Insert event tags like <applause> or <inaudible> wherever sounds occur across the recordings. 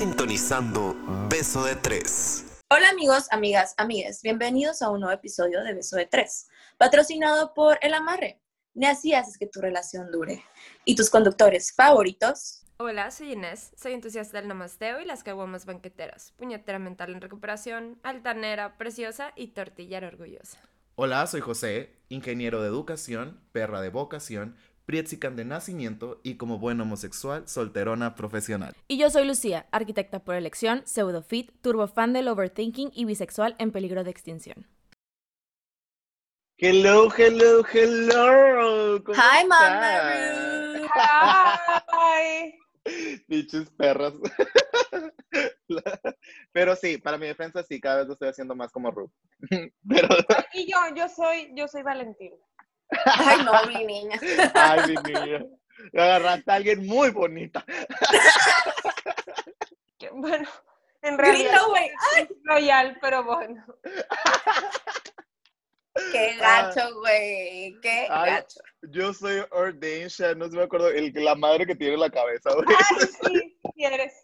sintonizando Beso de Tres. Hola amigos, amigas, amigues, bienvenidos a un nuevo episodio de Beso de Tres, patrocinado por El Amarre. Ni así haces que tu relación dure. ¿Y tus conductores favoritos? Hola, soy Inés, soy entusiasta del namasteo y las caguamas banqueteras, puñetera mental en recuperación, altanera, preciosa y tortillera orgullosa. Hola, soy José, ingeniero de educación, perra de vocación, Prietzican de nacimiento y como buen homosexual, solterona profesional. Y yo soy Lucía, arquitecta por elección, pseudofit, turbofan del overthinking y bisexual en peligro de extinción. Hello, hello, hello. ¿Cómo Hi, están? Mama Ay. <laughs> Bichos perras. <laughs> Pero sí, para mi defensa sí, cada vez lo estoy haciendo más como Ru. <laughs> Pero, Y yo, yo soy, yo soy Valentina. Ay, no, mi niña. <laughs> ay, mi niña. Agarraste a alguien muy bonita. Que, Bueno, en realidad Grita, güey. es royal, pero bueno. <laughs> Qué gacho, güey. Qué Ay. gacho. Yo soy Ordainshia, no se me acuerdo, el, la madre que tiene la cabeza, güey. Ay, sí, si eres.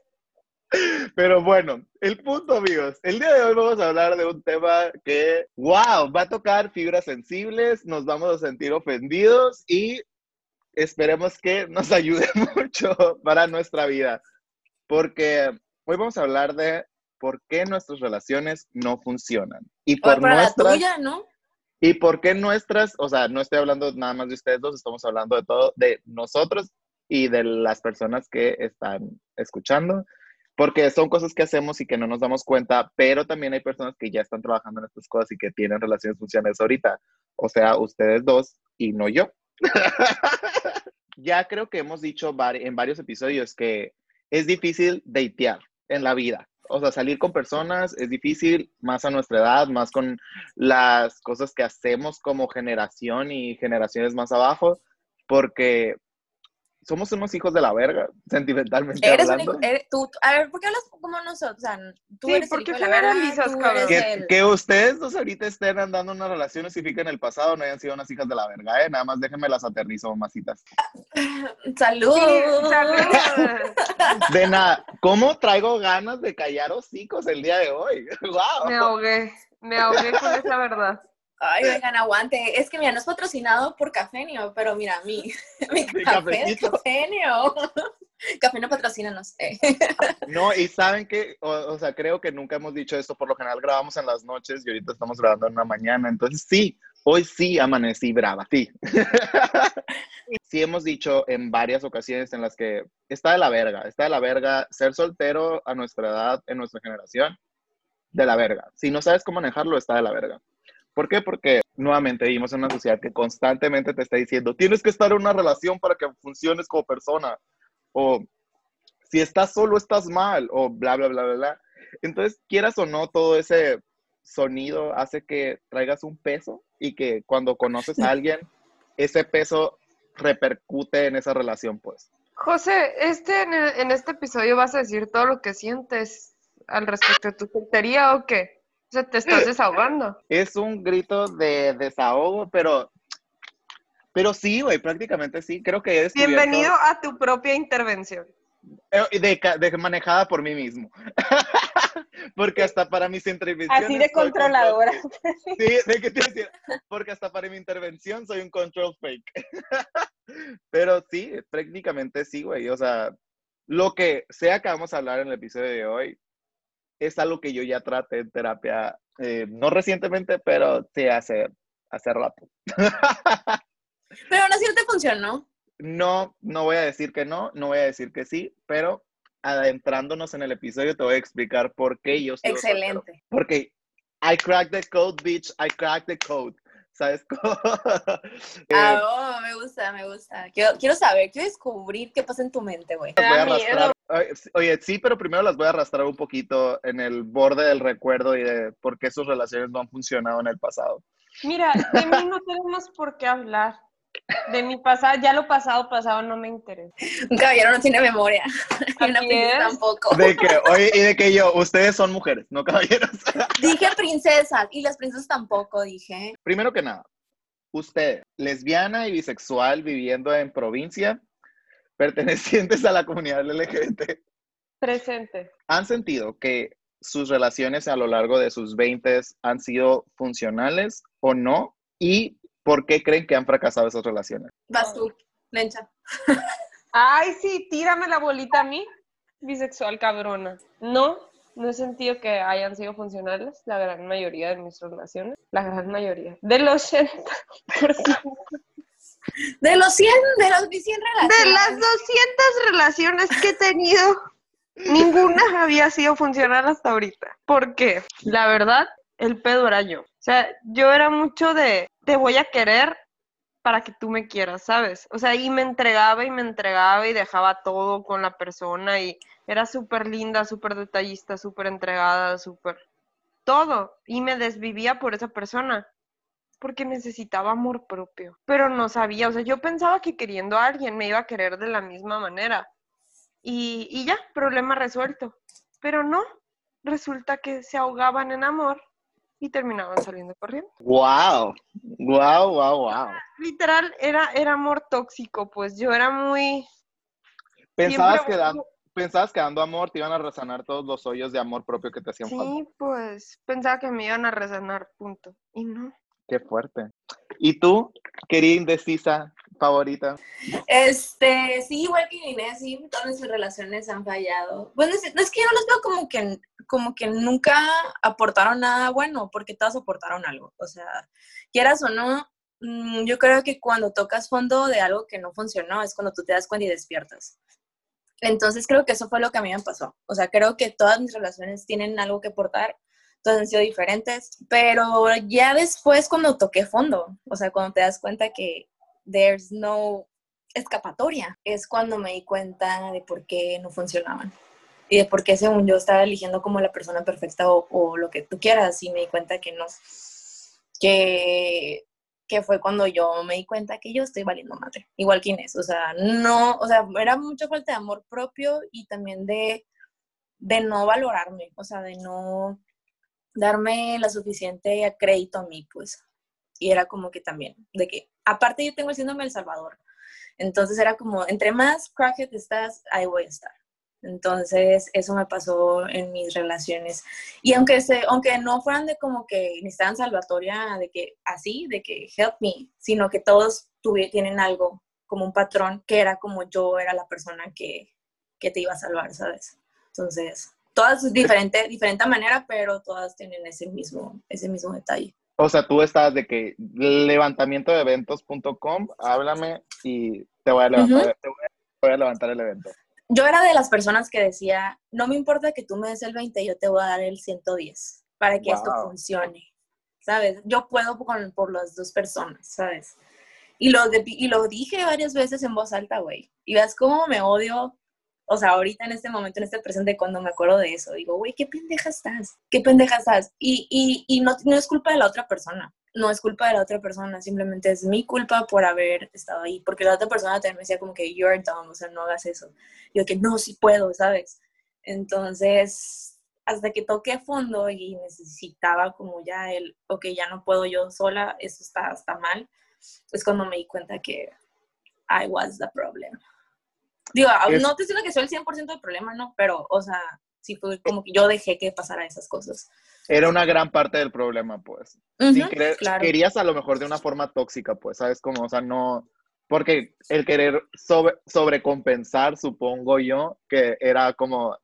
Pero bueno, el punto, amigos. El día de hoy vamos a hablar de un tema que, wow, va a tocar fibras sensibles, nos vamos a sentir ofendidos y esperemos que nos <laughs> ayude mucho para nuestra vida. Porque hoy vamos a hablar de por qué nuestras relaciones no funcionan. Y por para la nuestras, tuya, ¿no? y por qué nuestras, o sea, no estoy hablando nada más de ustedes dos, estamos hablando de todo, de nosotros y de las personas que están escuchando porque son cosas que hacemos y que no nos damos cuenta, pero también hay personas que ya están trabajando en estas cosas y que tienen relaciones funcionales ahorita. O sea, ustedes dos y no yo. <laughs> ya creo que hemos dicho en varios episodios que es difícil datear en la vida. O sea, salir con personas es difícil, más a nuestra edad, más con las cosas que hacemos como generación y generaciones más abajo, porque somos unos hijos de la verga, sentimentalmente Eres un hablando. hijo, eres- tú, a ver, ¿por qué hablas como nosotros? O sea, tú Sí, eres ¿por el qué hijo de la verga, Que, el- que ustedes dos ahorita estén andando una relación no significa en el pasado no hayan sido unas hijas de la verga, ¿eh? Nada más déjenme las aterrizo, mamacitas. <laughs> ¡Salud! Sí, salud. De nada, ¿cómo traigo ganas de callar hocicos el día de hoy? <laughs> ¡Wow! Me ahogué, me ahogué con esa verdad. Ay, vengan, aguante. Es que mira, no es patrocinado por Cafenio, pero mira, mi, <laughs> mi Mi café es. Cafenio. <laughs> Cafenio patrocina, no sé. No, y saben que, o, o sea, creo que nunca hemos dicho esto, por lo general grabamos en las noches y ahorita estamos grabando en una mañana, entonces sí, hoy sí amanecí brava, sí. <laughs> Sí hemos dicho en varias ocasiones en las que está de la verga, está de la verga ser soltero a nuestra edad, en nuestra generación, de la verga. Si no sabes cómo manejarlo, está de la verga. ¿Por qué? Porque nuevamente vivimos en una sociedad que constantemente te está diciendo, tienes que estar en una relación para que funciones como persona, o si estás solo estás mal, o bla, bla, bla, bla, bla. Entonces, quieras o no, todo ese sonido hace que traigas un peso y que cuando conoces a alguien, ese peso repercute en esa relación, pues. José, este, en, el- en este episodio vas a decir todo lo que sientes al respecto de tu soltería o qué? Sea, te estás desahogando. Es un grito de desahogo, pero, pero sí, güey, prácticamente sí. Creo que descubierto- Bienvenido a tu propia intervención. Eh, De, ca- de manejada por mí mismo. <laughs> Porque hasta para mis intervenciones. Así de control controladora. freak. Sí, de que te iba a decir, Porque hasta para mi intervención soy un control fake. <laughs> Pero sí, prácticamente sí, güey. O sea, lo que sea que vamos a hablar en el episodio de hoy es algo que yo ya traté en terapia, eh, no recientemente, pero sí hace, hace rato. <laughs> Pero aún así no te funcionó. No, no voy a decir que no, no voy a decir que sí, pero adentrándonos en el episodio te voy a explicar por qué yo soltero. Excelente. Porque I cracked the code, bitch, I cracked the code. ¿Sabes cómo? <laughs> Eh, Ah, oh, me gusta, me gusta. Quiero, quiero saber, quiero descubrir qué pasa en tu mente, güey. las voy a da miedo. arrastrar. Oye, sí- Oye, sí, pero primero las voy a arrastrar un poquito en el borde del recuerdo y de por qué sus relaciones no han funcionado en el pasado. Mira, de mí <laughs> no tenemos por qué hablar. De mi pasado, ya lo pasado, pasado no me interesa. Un caballero no tiene memoria. <laughs> Y una princesa es. tampoco. De que, oye, y de que yo, ustedes son mujeres, no caballeros. <laughs> Dije princesas y las princesas tampoco, dije. Primero que nada, usted, lesbiana y bisexual viviendo en provincia, <laughs> pertenecientes a la comunidad LGBT, Presente. ¿Han sentido que sus relaciones a lo largo de sus 20 han sido funcionales o no? ¿Y por qué creen que han fracasado esas relaciones? Vas tú, Lencha. Ay, sí, tírame la bolita a mí. Bisexual cabrona. No, no he sentido que hayan sido funcionales la gran mayoría de mis relaciones. La gran mayoría. Del 80%. De los 100, de los 100 relaciones. De las 200 relaciones que he tenido, ninguna había sido funcional hasta ahorita. ¿Por qué? La verdad, el pedo era yo. Sea, yo era mucho de, te voy a querer para que tú me quieras, ¿sabes? O sea, y me entregaba y me entregaba y dejaba todo con la persona y era súper linda, súper detallista, súper entregada, súper todo. Y me desvivía por esa persona porque necesitaba amor propio, pero no sabía, o sea, yo pensaba que queriendo a alguien me iba a querer de la misma manera y, y ya, problema resuelto, pero no, resulta que se ahogaban en amor y terminaban saliendo corriendo. ¡Wow! ¡Wow, wow, wow! Literal, era, era amor tóxico, pues yo era muy... ¿Pensabas que, dan- pensabas que dando amor te iban a resanar todos los hoyos de amor propio que te hacían falta? Sí, pues pensaba que me iban a resanar, punto. Y no. ¡Qué fuerte! ¿Y tú, querida indecisa favorita? Este, sí, igual que Inés, sí, todas mis relaciones han fallado. Bueno, es, no es que yo no los veo como que, como que nunca aportaron nada bueno, porque todas aportaron algo. O sea, quieras o no, mm, yo creo que cuando tocas fondo de algo que no funcionó es cuando tú te das cuenta y despiertas. Entonces creo que eso fue lo que a mí me pasó. O sea, creo que todas mis relaciones tienen algo que aportar, todas han sido diferentes, pero ya después cuando toqué fondo, o sea, cuando te das cuenta que there's no escapatoria, es cuando me di cuenta de por qué no funcionaban y de por qué según yo estaba eligiendo como la persona perfecta o, lo que tú quieras y me di cuenta que no, que, que fue cuando yo me di cuenta que yo estoy valiendo madre, igual que Inés, o sea, no, o sea, era mucha falta de amor propio y también de, de no valorarme, o sea, de no darme la suficiente crédito a mí, pues. Y era como que también, de que, aparte yo tengo el síndrome del Salvador, entonces era como, entre más crackhead estás, ahí voy a estar. Entonces, eso me pasó en mis relaciones. Y aunque, se, aunque no fueran de como que necesitaban salvatoria, de que así, de que help me, sino que todos tuvi- tienen algo, como un patrón, que era como yo era la persona que, que te iba a salvar, ¿sabes? Entonces, todas diferente, diferente manera, pero todas tienen ese mismo, ese mismo detalle. O sea, tú estás de que levantamiento de eventos.com, háblame y te voy a levantar, te voy a, voy a levantar el evento. Yo era de las personas que decía, no me importa que tú me des el 20, yo te voy a dar el 110 para que esto funcione, ¿sabes? Yo puedo con, por las dos personas, ¿sabes? Y lo, de- y lo dije varias veces en voz alta, güey. Y ves cómo me odio, o sea, ahorita en este momento, en este presente, cuando me acuerdo de eso, digo, güey, qué pendeja estás, qué pendeja estás. Y, y, y no, no es culpa de la otra persona, no es culpa de la otra persona, simplemente es mi culpa por haber estado ahí, porque la otra persona también me decía como que you're dumb, o sea, no hagas eso. Yo que no, sí puedo, ¿sabes? Entonces, hasta que toqué fondo y necesitaba como ya el, ok, ya no puedo yo sola, eso está, está mal, es cuando me di cuenta que I was the problem. Digo, Es- no te estoy diciendo que soy el 100% del problema, ¿no? Pero, o sea, sí fue como que yo dejé que pasara esas cosas. Era una gran parte del problema, pues. Sin Ujú, querer, claro. querías a lo mejor de una forma tóxica, pues, ¿sabes? Como, o sea, no, porque el querer sobre, sobrecompensar, supongo yo, que era como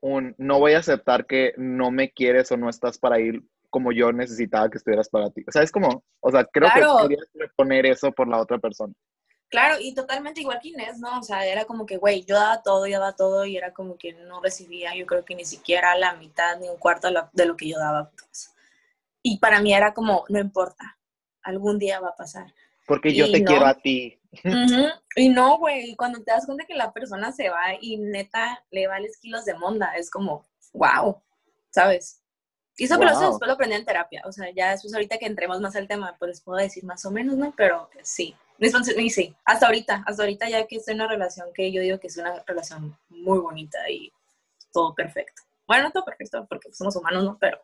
un, no voy a aceptar que no me quieres o no estás para ir como yo necesitaba que estuvieras para ti. O sea, es como, o sea, creo Claro. que querías poner eso por la otra persona. Claro, y totalmente igual que Inés, ¿no? O sea, era como que, güey, yo daba todo, yo daba todo y era como que no recibía, yo creo que ni siquiera la mitad ni un cuarto de lo, de lo que yo daba. pues. Y para mí era como, no importa, algún día va a pasar. Porque yo Y te no. quiero a ti. Y no, güey, cuando te das cuenta que la persona se va y neta le vales kilos de monda, es como, wow, ¿sabes? Y eso, pero eso después lo aprendí en terapia, o sea, ya después ahorita que entremos más al tema, pues les puedo decir más o menos, ¿no? Pero sí, y sí, hasta ahorita, hasta ahorita ya que estoy en una relación que yo digo que es una relación muy bonita y todo perfecto. Bueno, no todo perfecto porque somos humanos, ¿no? Pero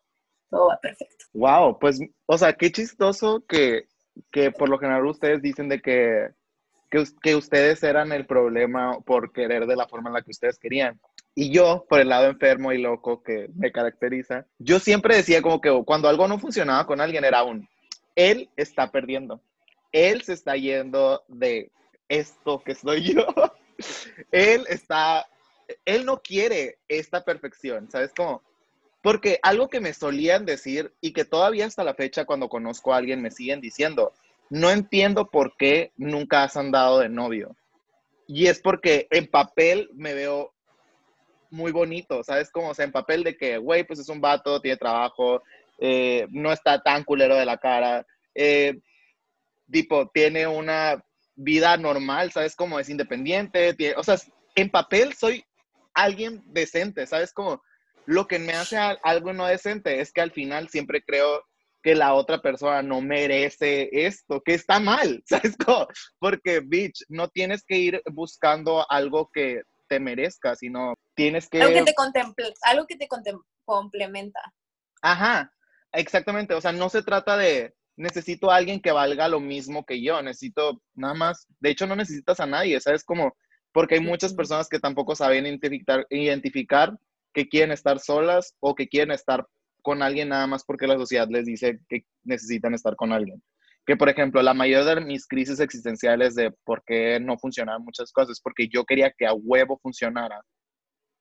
todo va perfecto. Wow, pues, o sea, qué chistoso que, que por lo general ustedes dicen de que, que ustedes eran el problema por querer de la forma en la que ustedes querían. Y yo, por el lado enfermo y loco que me caracteriza, yo siempre decía como que cuando algo no funcionaba con alguien era un, él está perdiendo, él se está yendo de esto que soy yo, <laughs> él está, él no quiere esta perfección, ¿sabes cómo? Porque algo que me solían decir y que todavía hasta la fecha cuando conozco a alguien me siguen diciendo, no entiendo por qué nunca has andado de novio. Y es porque en papel me veo muy bonito, ¿sabes? Como, o sea, en papel de que, güey, pues es un vato, tiene trabajo, eh, no está tan culero de la cara, eh, tipo, tiene una vida normal, ¿sabes? Como es independiente, o sea, en papel soy alguien decente, ¿sabes? Como lo que me hace algo no decente es que al final siempre creo que la otra persona no merece esto, que está mal, <laughs> ¿sabes? Porque, bitch, no tienes que ir buscando algo que te merezca, sino tienes que... Algo que te, contemple, algo que te complementa. Ajá, exactamente, o sea, no se trata de necesito a alguien que valga lo mismo que yo, necesito nada más, de hecho no necesitas a nadie, ¿sabes? Como, porque hay muchas personas que tampoco saben identificar, identificar que quieren estar solas o que quieren estar con alguien nada más porque la sociedad les dice que necesitan estar con alguien. Que, por ejemplo, la mayoría de mis crisis existenciales de por qué no funcionaban muchas cosas porque yo quería que a huevo funcionara.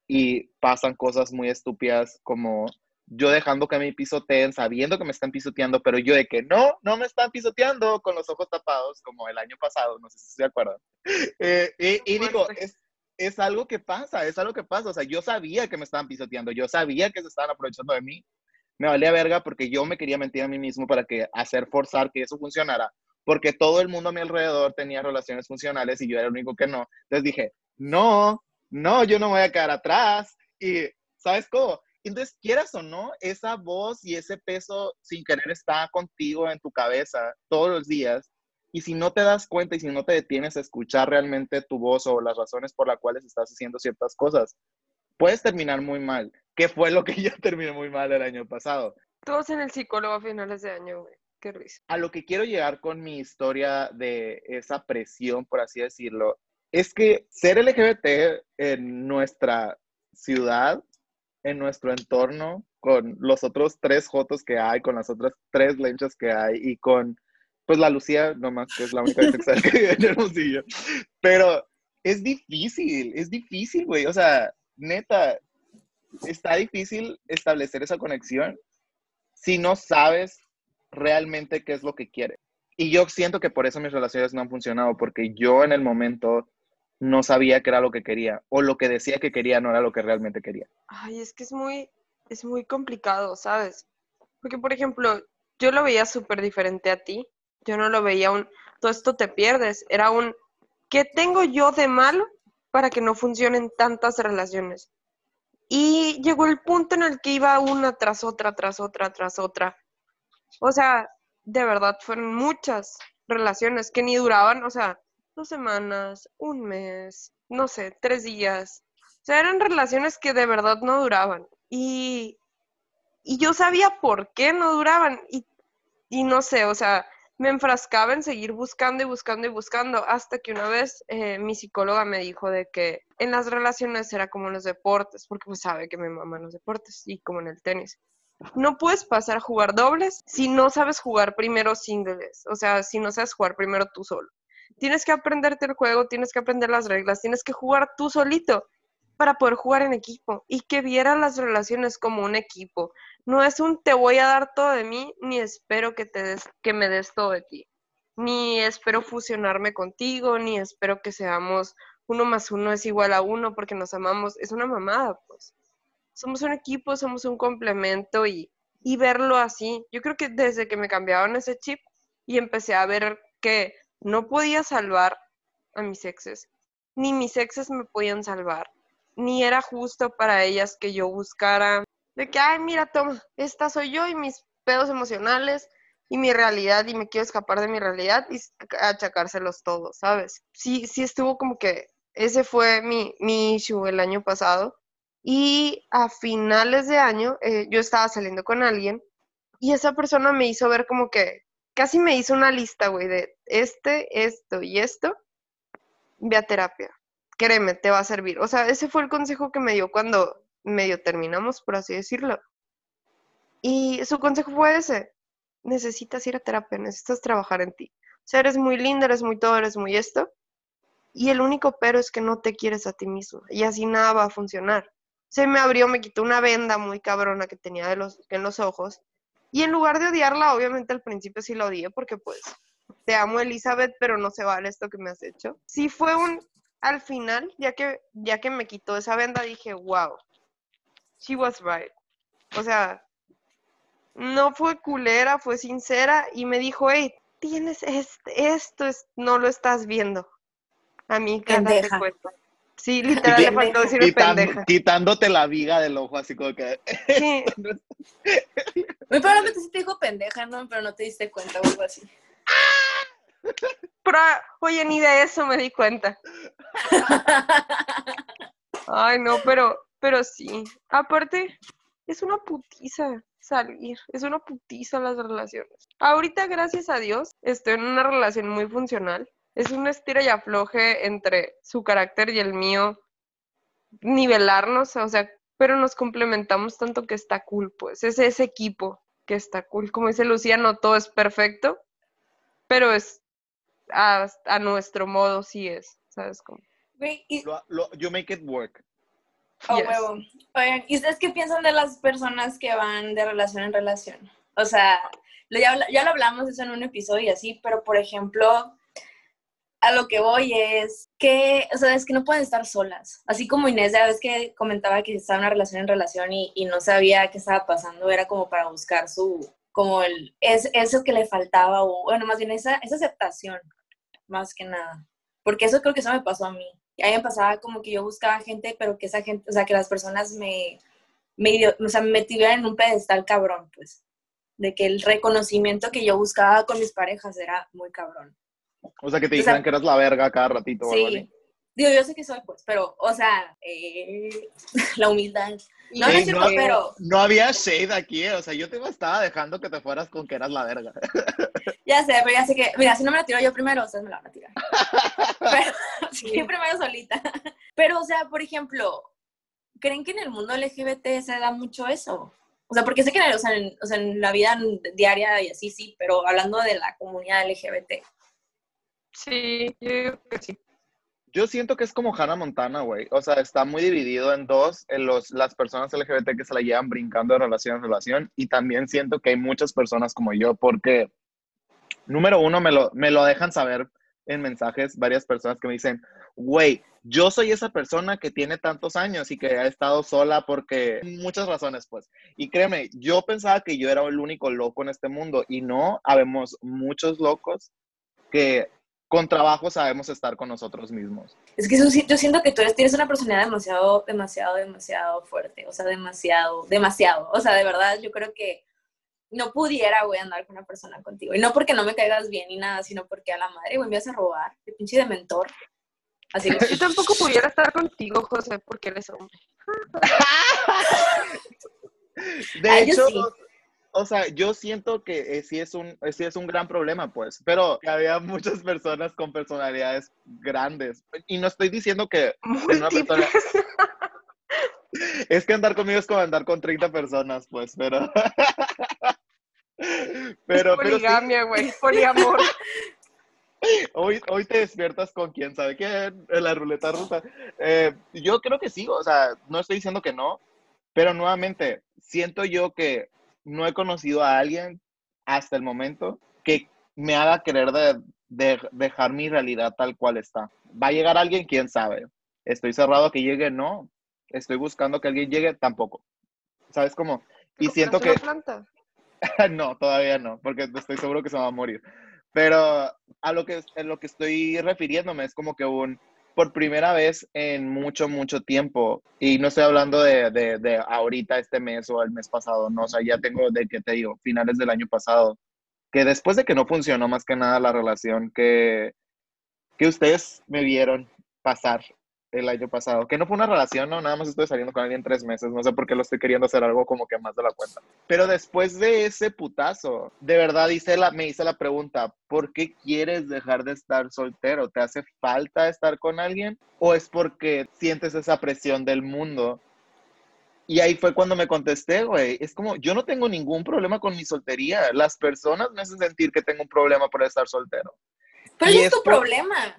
Y pasan cosas muy estúpidas como yo dejando que me pisoteen, sabiendo que me están pisoteando, pero yo de que no, no me están pisoteando con los ojos tapados, como el año pasado, no sé si se acuerdan. <laughs> Eh, y, y digo, es, es algo que pasa, es algo que pasa. O sea, yo sabía que me estaban pisoteando, yo sabía que se estaban aprovechando de mí, me valía verga porque yo me quería mentir a mí mismo para que hacer forzar que eso funcionara, porque todo el mundo a mi alrededor tenía relaciones funcionales y yo era el único que no. Entonces dije, no, no, yo no voy a quedar atrás. Y, ¿sabes cómo? Entonces, quieras o no, esa voz y ese peso sin querer está contigo en tu cabeza todos los días. Y si no te das cuenta y si no te detienes a escuchar realmente tu voz o las razones por las cuales estás haciendo ciertas cosas, puedes terminar muy mal que fue lo que yo <laughs> terminé muy mal el año pasado. Todos en el psicólogo a finales de año, güey. Qué risa. A lo que quiero llegar con mi historia de esa presión, por así decirlo, es que ser LGBT en nuestra ciudad, en nuestro entorno, con los otros tres jotos que hay, con las otras tres lenchas que hay y con, pues, la Lucía, nomás, que es la única sexual que vive en Hermosillo. Pero es difícil, es difícil, güey. O sea, neta, está difícil establecer esa conexión si no sabes realmente qué es lo que quieres. Y yo siento que por eso mis relaciones no han funcionado, porque yo en el momento no sabía qué era lo que quería, o lo que decía que quería no era lo que realmente quería. Ay, es que es muy, es muy complicado, ¿sabes? Porque, por ejemplo, yo lo veía súper diferente a ti. Yo no lo veía un, todo esto te pierdes. Era un, ¿qué tengo yo de malo para que no funcionen tantas relaciones? Y llegó el punto en el que iba una tras otra, tras otra, tras otra. O sea, de verdad, fueron muchas relaciones que ni duraban, o sea, dos semanas, un mes, no sé, tres días. O sea, eran relaciones que de verdad no duraban. Y, y yo sabía por qué no duraban. Y, y no sé, o sea, me enfrascaba en seguir buscando y buscando y buscando hasta que una vez eh, mi psicóloga me dijo de que en las relaciones era como en los deportes, porque pues sabe que me maman los deportes y como en el tenis. No puedes pasar a jugar dobles si no sabes jugar primero singles, o sea, si no sabes jugar primero tú solo. Tienes que aprenderte el juego, tienes que aprender las reglas, tienes que jugar tú solito para poder jugar en equipo y que vieran las relaciones como un equipo. No es un te voy a dar todo de mí, ni espero que, te des, que me des todo de ti. Ni espero fusionarme contigo, ni espero que seamos uno más uno es igual a uno porque nos amamos. Es una mamada, pues. Somos un equipo, somos un complemento y, y verlo así. Yo creo que desde que me cambiaron ese chip y empecé a ver que no podía salvar a mis exes, ni mis exes me podían salvar ni era justo para ellas que yo buscara de que, ay, mira, toma, esta soy yo y mis pedos emocionales y mi realidad y me quiero escapar de mi realidad y achacárselos todos, ¿sabes? Sí, sí estuvo como que ese fue mi, mi issue el año pasado y a finales de año eh, yo estaba saliendo con alguien y esa persona me hizo ver como que casi me hizo una lista, güey, de este, esto y esto, ve a terapia créeme, te va a servir. O sea, ese fue el consejo que me dio cuando medio terminamos, por así decirlo. Y su consejo fue ese, necesitas ir a terapia, necesitas trabajar en ti. O sea, eres muy linda, eres muy todo, eres muy esto. Y el único pero es que no te quieres a ti mismo. Y así nada va a funcionar. Se me abrió, me quitó una venda muy cabrona que tenía de los, en los ojos. Y en lugar de odiarla, obviamente al principio sí la odié porque pues te amo Elizabeth, pero no se vale esto que me has hecho. Sí fue un, al final, ya que, ya que me quitó esa venda, dije, wow, she was right. O sea, no fue culera, fue sincera y me dijo, hey, tienes este, esto, es, no lo estás viendo. A mí, cara, te cuento. Sí, literal, le faltó decirme Quitan- pendeja. quitándote la viga del ojo, así como que. Sí, <laughs> Muy probablemente sí te dijo pendeja, ¿no? Pero no te diste cuenta o algo así. Pero, oye, ni de eso me di cuenta. Ay, no, pero, pero sí. Aparte, es una putiza salir, es una putiza las relaciones. Ahorita, gracias a Dios, estoy en una relación muy funcional. Es un estira y afloje entre su carácter y el mío, nivelarnos, o sea, pero nos complementamos tanto que está cool, pues. Es ese equipo que está cool. Como dice Lucía, no todo es perfecto, pero es a, a nuestro modo, sí es, ¿sabes? Como, y, Lo- lo- you make it work. oh, Yes. huevo. Oigan, ¿y ustedes qué piensan de las personas que van de relación en relación? O sea, lo- ya, ya lo hablamos eso en un episodio y así, pero por ejemplo, a lo que voy es que, o sea, es que no pueden estar solas. Así como Inés, ya ves que comentaba que estaba en una relación en relación y, y no sabía qué estaba pasando, era como para buscar su, como el, es, eso que le faltaba, o bueno, más bien esa, esa aceptación, más que nada. Porque eso creo que eso me pasó a mí. Y a mí me pasaba como que yo buscaba gente, pero que esa gente, o sea, que las personas me, me, o sea, me tuvieran en un pedestal cabrón, pues. De que el reconocimiento que yo buscaba con mis parejas era muy cabrón. O sea, que te O sea, dijeran que eras la verga cada ratito o algo Sí. así. Digo, yo sé que soy, pues, pero, o sea, eh, <laughs> la humildad. No, no Ey, es cierto, pero no había shade aquí, eh, o sea, yo te estaba dejando que te fueras con que eras la verga. <laughs> ya sé, pero ya sé que, mira, si no me la tiro yo primero, ustedes me la van a tirar. <laughs> Pero, <laughs> sí, yo primero solita. Pero, o sea, por ejemplo, ¿creen que en el mundo LGBT se da mucho eso? O sea, porque sé que en, el- o sea, en, o sea, en la vida diaria y así, sí, pero hablando de la comunidad LGBT. sí, yo digo que sí. Yo siento que es como Hannah Montana, güey. O sea, está muy dividido en dos, en los, las personas LGBT que se la llevan brincando de relación en relación. Y también siento que hay muchas personas como yo, porque, número uno, me lo, me lo dejan saber en mensajes varias personas que me dicen, güey, yo soy esa persona que tiene tantos años y que ha estado sola porque muchas razones, pues. Y créeme, yo pensaba que yo era el único loco en este mundo y no, habemos muchos locos que con trabajo sabemos estar con nosotros mismos. Es que eso yo siento que tú eres, tienes una personalidad demasiado, demasiado, demasiado fuerte. O sea, demasiado, demasiado. O sea, de verdad, yo creo que no pudiera, güey, andar con una persona contigo. Y no porque no me caigas bien ni nada, sino porque a la madre, güey, me vas a robar. Qué pinche de mentor. Así que, <laughs> Yo tampoco pudiera estar contigo, José, porque eres hombre. De <laughs> Ah, yo hecho, sí. O sea, yo siento que eh, sí es un eh, sí es un gran problema, pues, pero había muchas personas con personalidades grandes. Y no estoy diciendo que <laughs> una persona, <laughs> es que andar conmigo es como andar con 30 personas, pues, <laughs> pero pero, sí, Poligamia, güey, poliamor. hoy, hoy te despiertas con quién sabe quién en la ruleta rusa. Eh, yo creo que sí, o sea, no estoy diciendo que no, pero nuevamente, siento yo que no he conocido a alguien hasta el momento que me haga querer de, de- dejar mi realidad tal cual está. ¿Va a llegar alguien? ¿Quién sabe? ¿Estoy cerrado a que llegue? No. ¿Estoy buscando que alguien llegue? Tampoco. ¿Sabes cómo? Y siento que... ¿Compraste una planta? <laughs> no, todavía no, porque estoy seguro que se va a morir. Pero a lo que, a lo que estoy refiriéndome es como que un, por primera vez en mucho, mucho tiempo, y no estoy hablando de, de, ahorita, este mes o el mes pasado, no, o sea, ya tengo de que te digo, finales del año pasado, que después de que no funcionó más que nada la relación, que, que ustedes me vieron pasar el año pasado, que no fue una relación, no, nada más estoy saliendo con alguien tres meses, no sé por qué lo estoy queriendo hacer algo como que más de la cuenta. Pero después de ese putazo, de verdad hice la, me hice la pregunta, ¿por qué quieres dejar de estar soltero? ¿Te hace falta estar con alguien? ¿O es porque sientes esa presión del mundo? Y ahí fue cuando me contesté, güey, es como, yo no tengo ningún problema con mi soltería, las personas me hacen sentir que tengo un problema por estar soltero. Pero Y es tu por- problema.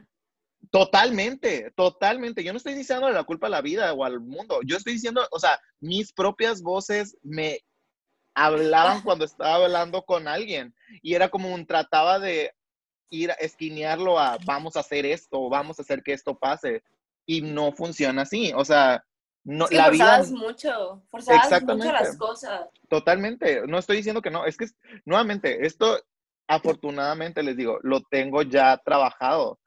Totalmente, totalmente. Yo no estoy diciendo la culpa a la vida o al mundo. Yo estoy diciendo, o sea, mis propias voces me hablaban cuando estaba hablando con alguien y era como un trataba de ir a esquinearlo a vamos a hacer esto, vamos a hacer que esto pase y no funciona así. O sea, no, Es que la vida forzabas mucho, forzabas mucho las cosas. Totalmente, no estoy diciendo que no, es que nuevamente, esto afortunadamente les digo, lo tengo ya trabajado.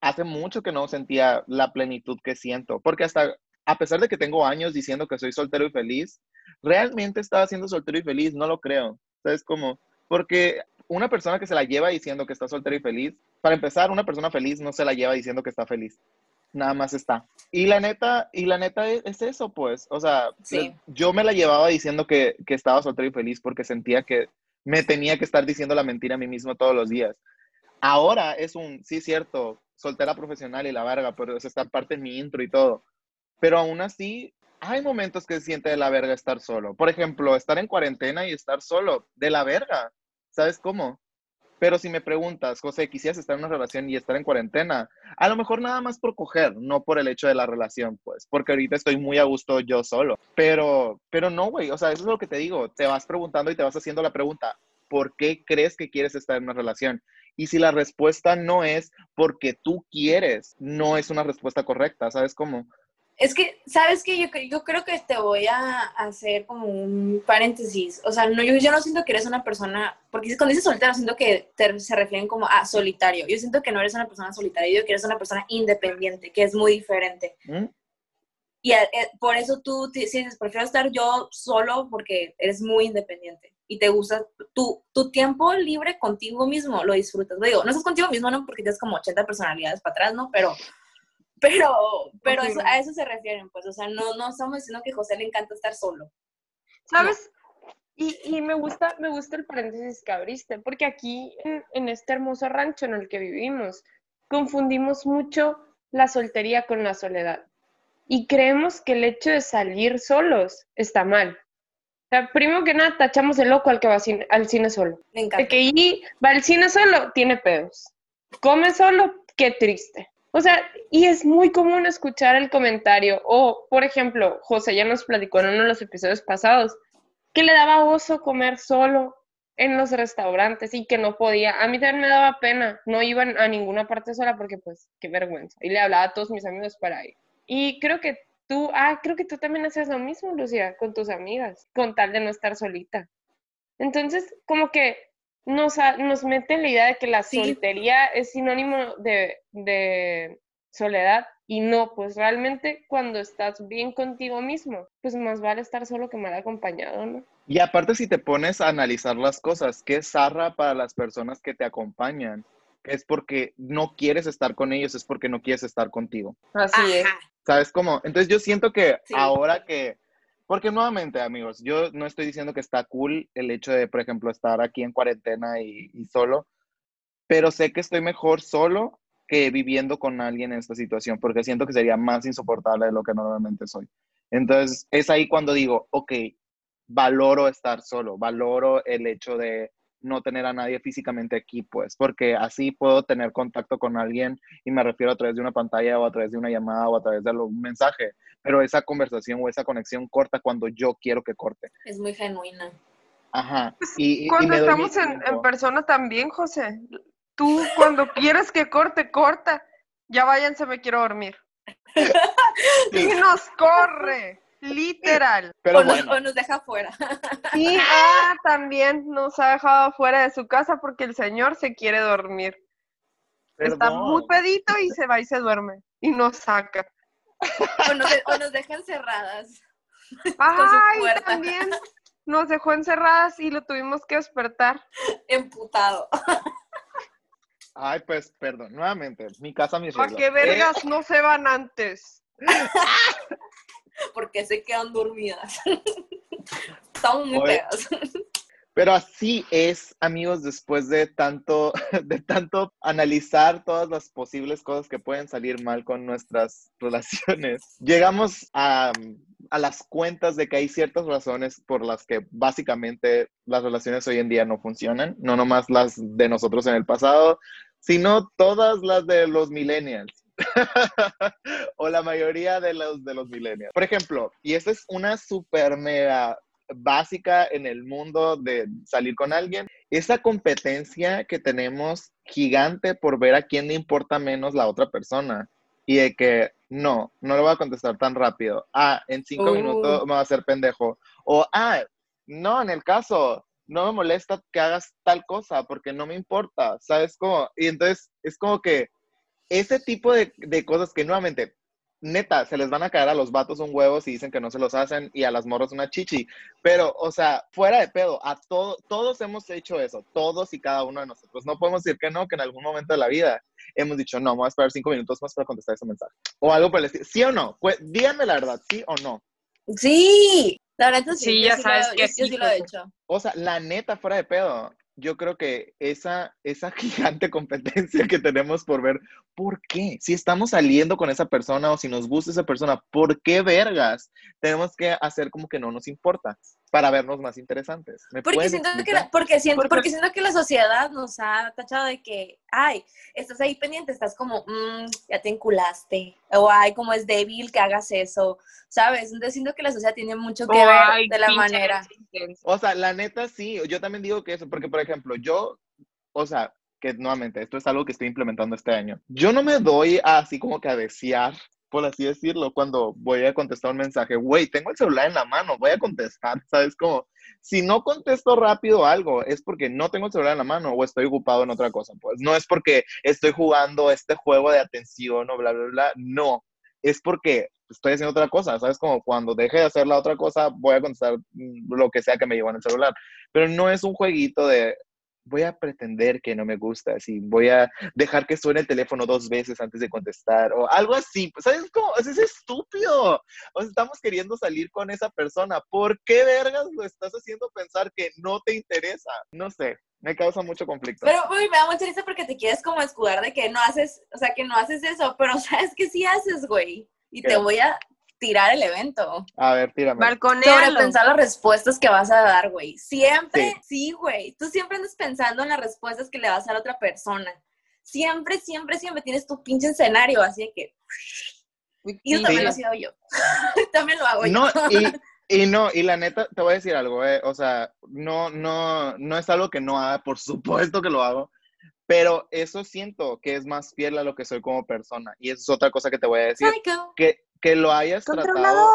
Hace mucho que no sentía la plenitud que siento, porque hasta a pesar de que tengo años diciendo que soy soltero y feliz, realmente estaba siendo soltero y feliz, no lo creo. ¿Sabes cómo? Porque una persona que se la lleva diciendo que está soltero y feliz, para empezar, una persona feliz no se la lleva diciendo que está feliz. Nada más está. Y la neta, y la neta es, es eso, pues. O sea, Sí. yo me la llevaba diciendo que, que estaba soltero y feliz porque sentía que me tenía que estar diciendo la mentira a mí mismo todos los días. Ahora es un, sí, cierto, soltera profesional y la verga, pero eso está parte en mi intro y todo. Pero aún así, hay momentos que se siente de la verga estar solo. Por ejemplo, estar en cuarentena y estar solo, de la verga. ¿Sabes cómo? Pero si me preguntas, José, quisieras estar en una relación y estar en cuarentena, a lo mejor nada más por coger, no por el hecho de la relación, pues, porque ahorita estoy muy a gusto yo solo. Pero, pero no, güey, o sea, eso es lo que te digo, te vas preguntando y te vas haciendo la pregunta, ¿por qué crees que quieres estar en una relación? Y si la respuesta no es porque tú quieres, no es una respuesta correcta, ¿sabes cómo? Es que, ¿sabes qué? Yo, cre- yo creo que te voy a hacer como un paréntesis. O sea, no, yo, yo no siento que eres una persona, porque cuando dices soltero, siento que te- se refieren como a solitario. Yo siento que no eres una persona solitaria, yo que eres una persona independiente, que es muy diferente. ¿Mm? Y eh, por eso tú te- si dices, prefiero estar yo solo porque eres muy independiente y te gusta tu, tu tiempo libre contigo mismo, lo disfrutas. Digo, no estás contigo mismo, no porque tienes como 80 personalidades para atrás, ¿no? Pero, pero, pero eso- a eso se refieren, pues, o sea, no, no estamos diciendo que a José le encanta estar solo. ¿Sabes? Y, y me gusta, me gusta el paréntesis que abriste, porque aquí en, en este hermoso rancho en el que vivimos, confundimos mucho la soltería con la soledad. Y creemos que el hecho de salir solos está mal. Sea, primero que nada, tachamos de loco al que va al cine, al cine solo. Me encanta. que y va al cine solo, tiene pedos. Come solo, qué triste. O sea, y es muy común escuchar el comentario, o por ejemplo, José ya nos platicó en uno de los episodios pasados, que le daba oso comer solo en los restaurantes y que no podía. A mí también me daba pena, no iba a ninguna parte sola porque pues qué vergüenza. Y le hablaba a todos mis amigos para ir. Y creo que tú, ah, creo que tú también haces lo mismo, Lucía, con tus amigas, con tal de no estar solita. Entonces, como que nos, nos mete en la idea de que la Sí. soltería es sinónimo de, de soledad y no, pues realmente cuando estás bien contigo mismo, pues más vale estar solo que mal acompañado, ¿no? Y aparte, si te pones a analizar las cosas, qué zarra para las personas que te acompañan, es porque no quieres estar con ellos, es porque no quieres estar contigo. Así es. ¿Sabes cómo? Entonces yo siento que Sí. ahora que, porque nuevamente amigos, yo no estoy diciendo que está cool el hecho de, por ejemplo, estar aquí en cuarentena y, y solo, pero sé que estoy mejor solo que viviendo con alguien en esta situación, porque siento que sería más insoportable de lo que normalmente soy. Entonces es ahí cuando digo, ok, valoro estar solo, valoro el hecho de no tener a nadie físicamente aquí, pues, porque así puedo tener contacto con alguien y me refiero a través de una pantalla o a través de una llamada o a través de un mensaje, pero esa conversación o esa conexión corta cuando yo quiero que corte. Es muy genuina. Ajá. Y, y- y Cuando estamos en, en persona también, José. Tú cuando quieres que corte, corta. Ya váyanse, me quiero dormir. <laughs> Y nos corre, literal. Pero o, nos, bueno, o nos deja fuera. <laughs> Y ah, también nos ha dejado fuera de su casa porque el señor se quiere dormir. Está muy pedito y se va y se duerme. Y nos saca. o, nos, de- o nos deja encerradas. <laughs> Ay, también nos dejó encerradas y lo tuvimos que despertar. Emputado. Ay, pues, perdón, nuevamente, mi casa, mis ¿Para reglas. qué Eh, vergas no se van antes? <laughs> Porque se quedan dormidas. <laughs> Estamos muy feas. Pero así es, amigos, después de tanto, <laughs> de tanto analizar todas las posibles cosas que pueden salir mal con nuestras <laughs> relaciones, llegamos a, a las cuentas de que hay ciertas razones por las que básicamente las relaciones hoy en día no funcionan, no nomás las de nosotros en el pasado, sino todas las de los millennials. <laughs> o la mayoría de los de los millennials. Por ejemplo, y esta es una super mega básica en el mundo de salir con alguien, esa competencia que tenemos gigante por ver a quién le importa menos la otra persona y de que no, no le voy a contestar tan rápido. Ah, en cinco Uh. minutos me va a hacer pendejo. O, ah, no, en el caso, no me molesta que hagas tal cosa porque no me importa, ¿sabes cómo? Y entonces es como que ese tipo de, de cosas que nuevamente, neta, se les van a caer a los vatos un huevo si dicen que no se los hacen y a las morras una chichi. Pero, o sea, fuera de pedo, a todo, todos hemos hecho eso, todos y cada uno de nosotros. No podemos decir que no, que en algún momento de la vida hemos dicho, no, voy a esperar cinco minutos más para contestar ese mensaje. O algo por el estilo. ¿Sí o no? Pues, díganme la verdad, ¿sí o no? Sí, la verdad sí. Sí, yo ya lo- sabes yo- que yo sí, sí lo he pues. hecho. O sea, la neta, fuera de pedo, yo creo que esa, esa <laughs> gigante competencia que tenemos por ver, ¿por qué? Si estamos saliendo con esa persona o si nos gusta esa persona, ¿por qué vergas? Tenemos que hacer como que no nos importa para vernos más interesantes. ¿Me Porque siento, que la, porque, siento, Porque- porque siento que la sociedad nos ha tachado de que, ay, estás ahí pendiente, estás como, "Mm, ya te enculaste, o ay, como es débil que hagas eso, ¿sabes? Entonces siento que la sociedad tiene mucho que ver ay, de la manera. O sea, la neta sí, yo también digo que eso, porque por ejemplo, yo, o sea, que nuevamente, esto es algo que estoy implementando este año. Yo no me doy así como que a desear, por así decirlo, cuando voy a contestar un mensaje, güey, tengo el celular en la mano, voy a contestar, <laughs> ¿sabes? Como, si no contesto rápido algo, es porque no tengo el celular en la mano o estoy ocupado en otra cosa, pues no es porque estoy jugando este juego de atención o bla, bla, bla, no, es porque estoy haciendo otra cosa, ¿sabes? Como cuando deje de hacer la otra cosa, voy a contestar mm, lo que sea que me llevo en el celular. Pero no es un jueguito de voy a pretender que no me gusta, así, voy a dejar que suene el teléfono dos veces antes de contestar, o algo así. ¿Sabes cómo? O sea, es estúpido. O sea, estamos queriendo salir con esa persona. ¿Por qué vergas lo estás haciendo pensar que no te interesa? No sé, me causa mucho conflicto. Pero uy, me da mucha risa porque te quieres como escudar de que no haces, o sea, que no haces eso, pero <laughs> sabes que sí haces, güey. Y ¿Qué? te voy a tirar el evento. a ver, tírame. Balconéalo. Sobrepensar las respuestas que vas a dar, güey. Siempre, sí, güey. Tú siempre andas pensando en las respuestas que le vas a dar a otra persona. Siempre, siempre, siempre tienes tu pinche escenario, así de que. Y eso Sí, también sí. lo hacía yo. <laughs> también lo hago No, yo. y, <laughs> y no, y la neta, te voy a decir algo, eh, o sea, no, no, no es algo que no haga, por supuesto que lo hago, pero eso siento que es más fiel a lo que soy como persona, y eso es otra cosa que te voy a decir, que, que lo hayas tratado,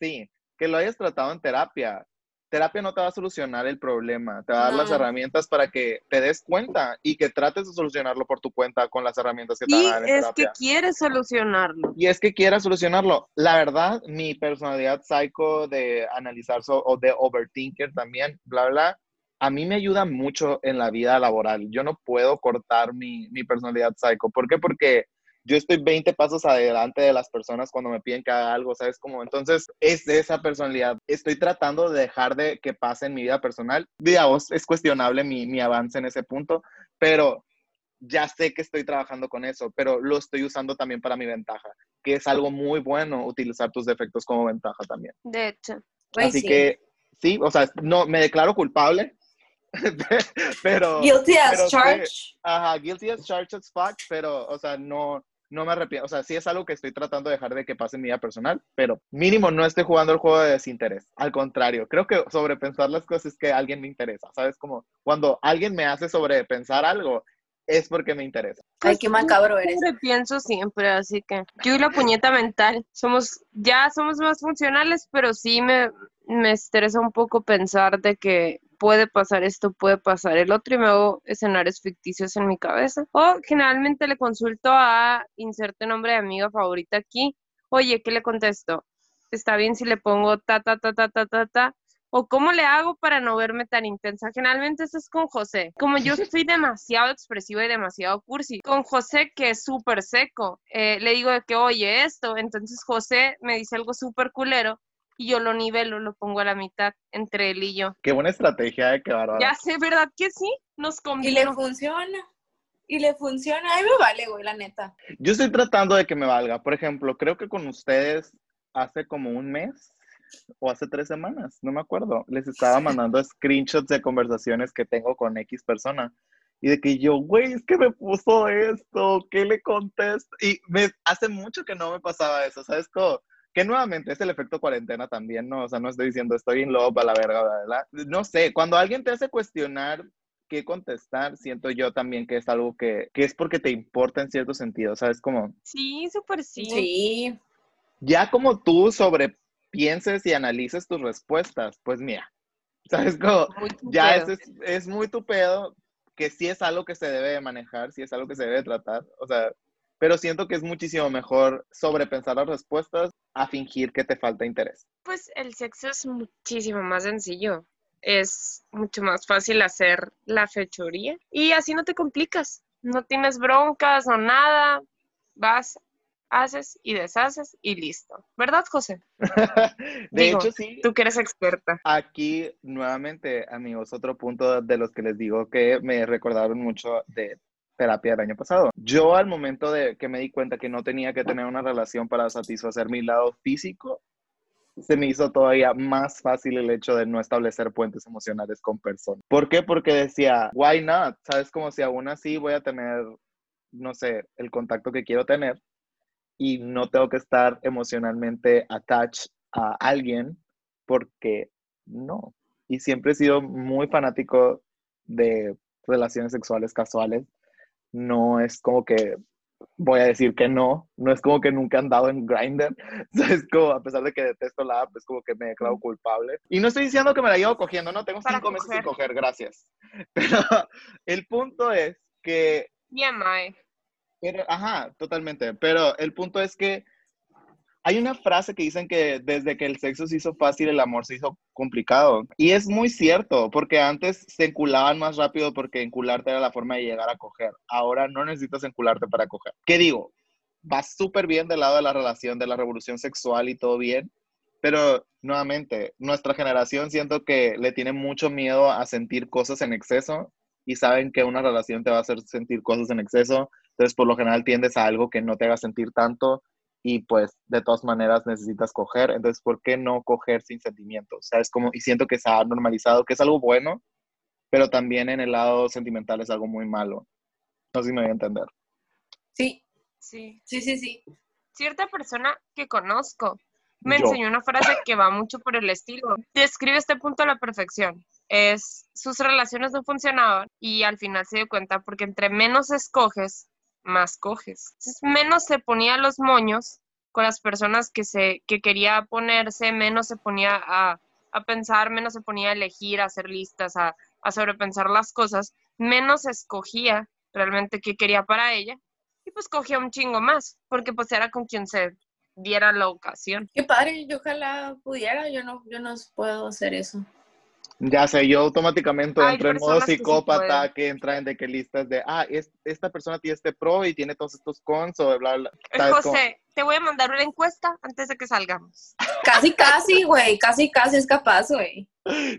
sí, que lo hayas tratado en terapia. Terapia no te va a solucionar el problema, te va a dar las herramientas para que te des cuenta y que trates de solucionarlo por tu cuenta con las herramientas que te Y van a dar en es que terapia quiere solucionarlo. y es que quiera solucionarlo. La verdad, mi personalidad psycho de analizar so- o de overthinker también, bla, bla, a mí me ayuda mucho en la vida laboral. Yo no puedo cortar mi, mi personalidad psycho. ¿Por qué? Porque yo estoy 20 pasos adelante de las personas cuando me piden que haga algo, ¿sabes? Como, entonces, es de esa personalidad. Estoy tratando de dejar de que pase en mi vida personal. Digamos, es cuestionable mi, mi avance en ese punto, pero ya sé que estoy trabajando con eso, pero lo estoy usando también para mi ventaja, que es algo muy bueno utilizar tus defectos como ventaja también. De hecho. Güey, Así sí. que sí, o sea, no me declaro culpable, <laughs> pero Guilty as pero sí. charged. ajá, guilty as charged as fuck, pero o sea, no no me arrepiento, o sea, sí es algo que estoy tratando de dejar de que pase en mi vida personal, pero mínimo no estoy jugando el juego de desinterés. Al contrario, creo que sobrepensar las cosas es que alguien me interesa, ¿sabes? Como cuando alguien me hace sobrepensar algo, es porque me interesa. Ay, qué macabro Pues, eres. siempre pienso siempre, así que yo y la puñeta mental somos, ya somos más funcionales, pero sí me, me estresa un poco pensar de que puede pasar esto, puede pasar el otro y me hago escenarios ficticios en mi cabeza. O generalmente le consulto a inserte nombre de amiga favorita aquí. Oye, ¿qué le contesto? Está bien si le pongo ta, ta, ta, ta, ta, ta, ta. ¿O cómo le hago para no verme tan intensa? Generalmente esto es con José. Como yo <laughs> soy demasiado expresiva y demasiado cursi, con José que es súper seco, eh, le digo de que oye esto, entonces José me dice algo súper culero y yo lo nivelo, lo pongo a la mitad entre él y yo. Qué buena estrategia de que bárbaro. Ya sé, ¿verdad que sí? Nos Y le funciona. Y le funciona. A me vale, güey, la neta. Yo estoy tratando de que me valga. Por ejemplo, creo que con ustedes hace como un mes o hace tres semanas, no me acuerdo. Les estaba <laughs> mandando screenshots de conversaciones que tengo con X persona. Y de que yo, güey, es que me puso esto, ¿qué le contesto? Y me, hace mucho que no me pasaba eso, ¿sabes? Como, que nuevamente es el efecto cuarentena también, ¿no? O sea, no estoy diciendo estoy en love a la verga, ¿verdad? No sé, cuando alguien te hace cuestionar qué contestar, siento yo también que es algo que, que es porque te importa en cierto sentido, ¿sabes? Como, Sí, súper sí. Sí. ya como tú sobre pienses y analices tus respuestas, pues mira, ¿sabes? Como, ya es, es, es muy tu pedo, que sí es algo que se debe de manejar, sí es algo que se debe de tratar, o sea, pero siento que es muchísimo mejor sobrepensar las respuestas a fingir que te falta interés. Pues el sexo es muchísimo más sencillo. Es mucho más fácil hacer la fechoría y así no te complicas. No tienes broncas o nada. Vas, haces y deshaces y listo. ¿Verdad, José? <laughs> De Digo, hecho, sí, Tú que eres experta. aquí nuevamente, amigos, otro punto de los que les digo que me recordaron mucho de terapia del año pasado. Yo al momento de que me di cuenta que no tenía que tener una relación para satisfacer mi lado físico, se me hizo todavía más fácil el hecho de no establecer puentes emocionales con personas. ¿Por qué? Porque decía, why not? ¿Sabes? Como si aún así voy a tener, no sé, el contacto que quiero tener y no tengo que estar emocionalmente attached a alguien porque no. Y siempre he sido muy fanático de relaciones sexuales casuales. No es como que voy a decir que no, no es como que nunca he andado en Grindr, <laughs> es como, a pesar de que detesto la app, es como que me declaro culpable. Y no estoy diciendo que me la llevo cogiendo, no, tengo Para cinco meses sin coger. gracias. <laughs> Pero el punto es que TMI. pero, ajá, totalmente. Pero el punto es que hay una frase que dicen que desde que el sexo se hizo fácil, el amor se hizo complicado. Y es muy cierto, porque antes se enculaban más rápido porque encularte era la forma de llegar a coger. Ahora no necesitas encularte para coger. ¿Qué digo? Va súper bien del lado de la relación, de la revolución sexual y todo bien. Pero nuevamente, nuestra generación siento que le tiene mucho miedo a sentir cosas en exceso y saben que una relación te va a hacer sentir cosas en exceso entonces, por lo general tiendes a algo que no te haga sentir tanto y pues de todas maneras necesitas coger. Entonces, ¿por qué no coger sin sentimientos? ¿Sabes? Como, y siento que se ha normalizado, que es algo bueno, pero también en el lado sentimental es algo muy malo. No sé si me voy a entender. Sí, Sí. sí, sí, sí. Cierta persona que conozco me Yo. enseñó una frase que va mucho por el estilo. Describe este punto a la perfección. Es, sus relaciones no funcionaban y al final se dio cuenta porque entre menos escoges, más coges. Entonces, menos se ponía los moños con las personas que, se, que quería ponerse, menos se ponía a, a pensar, menos se ponía a elegir, a hacer listas, a, a sobrepensar las cosas, menos escogía realmente qué quería para ella y pues cogía un chingo más, porque pues era con quien se diera la ocasión. Qué padre, yo ojalá pudiera, yo no, yo no puedo hacer eso. Ya sé, yo automáticamente Hay entro en modo personas que sí psicópata que entra en de que listas de, ah, es, esta persona tiene este pro y tiene todos estos cons o bla, bla. José, te voy a mandar una encuesta antes de que salgamos. Casi, casi, güey, casi, casi es capaz, güey.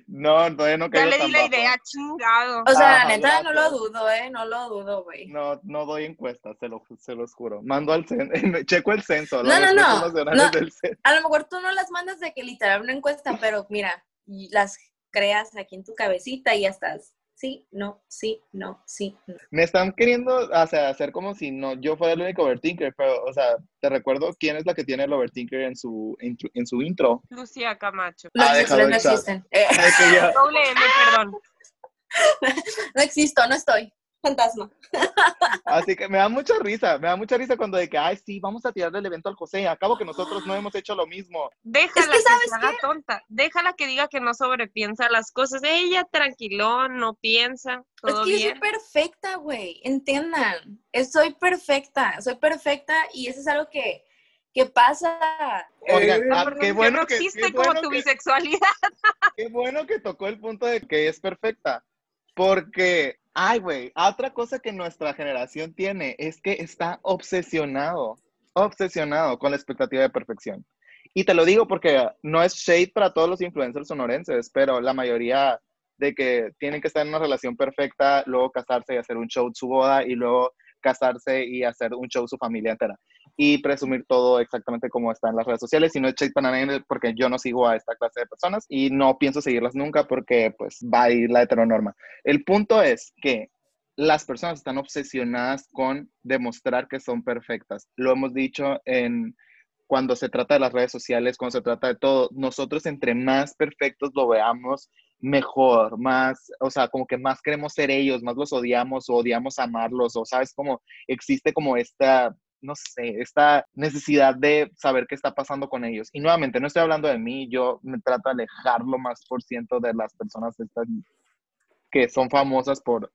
No, todavía no Ya caigo le di la bajo. idea, chingado. O sea, Ajá, la neta, no lo lato. dudo, eh, no lo dudo, güey. No, no doy encuestas, se, lo, se los juro. Mando al censo, <laughs> checo el censo. No, no, no, no. del censo. A lo mejor tú no las mandas de que literal una encuesta, pero mira, y las creas aquí en tu cabecita y ya estás. Sí, no, sí, no, sí, no. Me están queriendo o sea, hacer como si no yo fuera el único overthinker, pero, o sea, te recuerdo quién es la que tiene el overthinker en su, en, en su intro. Lucía Camacho. Los Ah, no existen. <laughs> Eh, Es que ya- Doble M, perdón. <laughs> no existo, no estoy. Fantasma. así que me da mucha risa, me da mucha risa cuando de que, ay, sí, vamos a tirarle el evento al José. Acabo que nosotros no hemos hecho lo mismo. Déjala Es que, que, ¿sabes se haga tonta. Déjala que diga que no sobrepiensa las cosas. Ella tranquilón, no piensa. Es que yo bien. soy perfecta, güey. Entiendan. Soy perfecta. Soy perfecta y eso es algo que, ¿Qué pasa? Oigan, No, ah, qué bueno no que, existe qué como tu que- bisexualidad. <laughs> qué bueno que tocó el punto de que es perfecta. Porque, ay, güey, otra cosa que nuestra generación tiene es que está obsesionado, obsesionado con la expectativa de perfección. Y te lo digo porque no es shade para todos los influencers sonorenses, pero la mayoría de que tienen que estar en una relación perfecta, luego casarse y hacer un show su boda y luego casarse y hacer un show su familia entera y presumir todo exactamente como está en las redes sociales y no shade para nadie porque yo no sigo a esta clase de personas y no pienso seguirlas nunca porque pues va a ir la heteronorma. El punto es que las personas están obsesionadas con demostrar que son perfectas. Lo hemos dicho en cuando se trata de las redes sociales, cuando se trata de todo, nosotros entre más perfectos lo veamos, mejor, más, o sea, como que más queremos ser ellos, más los odiamos o odiamos amarlos, o sabes, como existe como esta, no sé, esta necesidad de saber qué está pasando con ellos. Y nuevamente, no estoy hablando de mí, yo me trato de alejar lo más por ciento de las personas estas que son famosas por,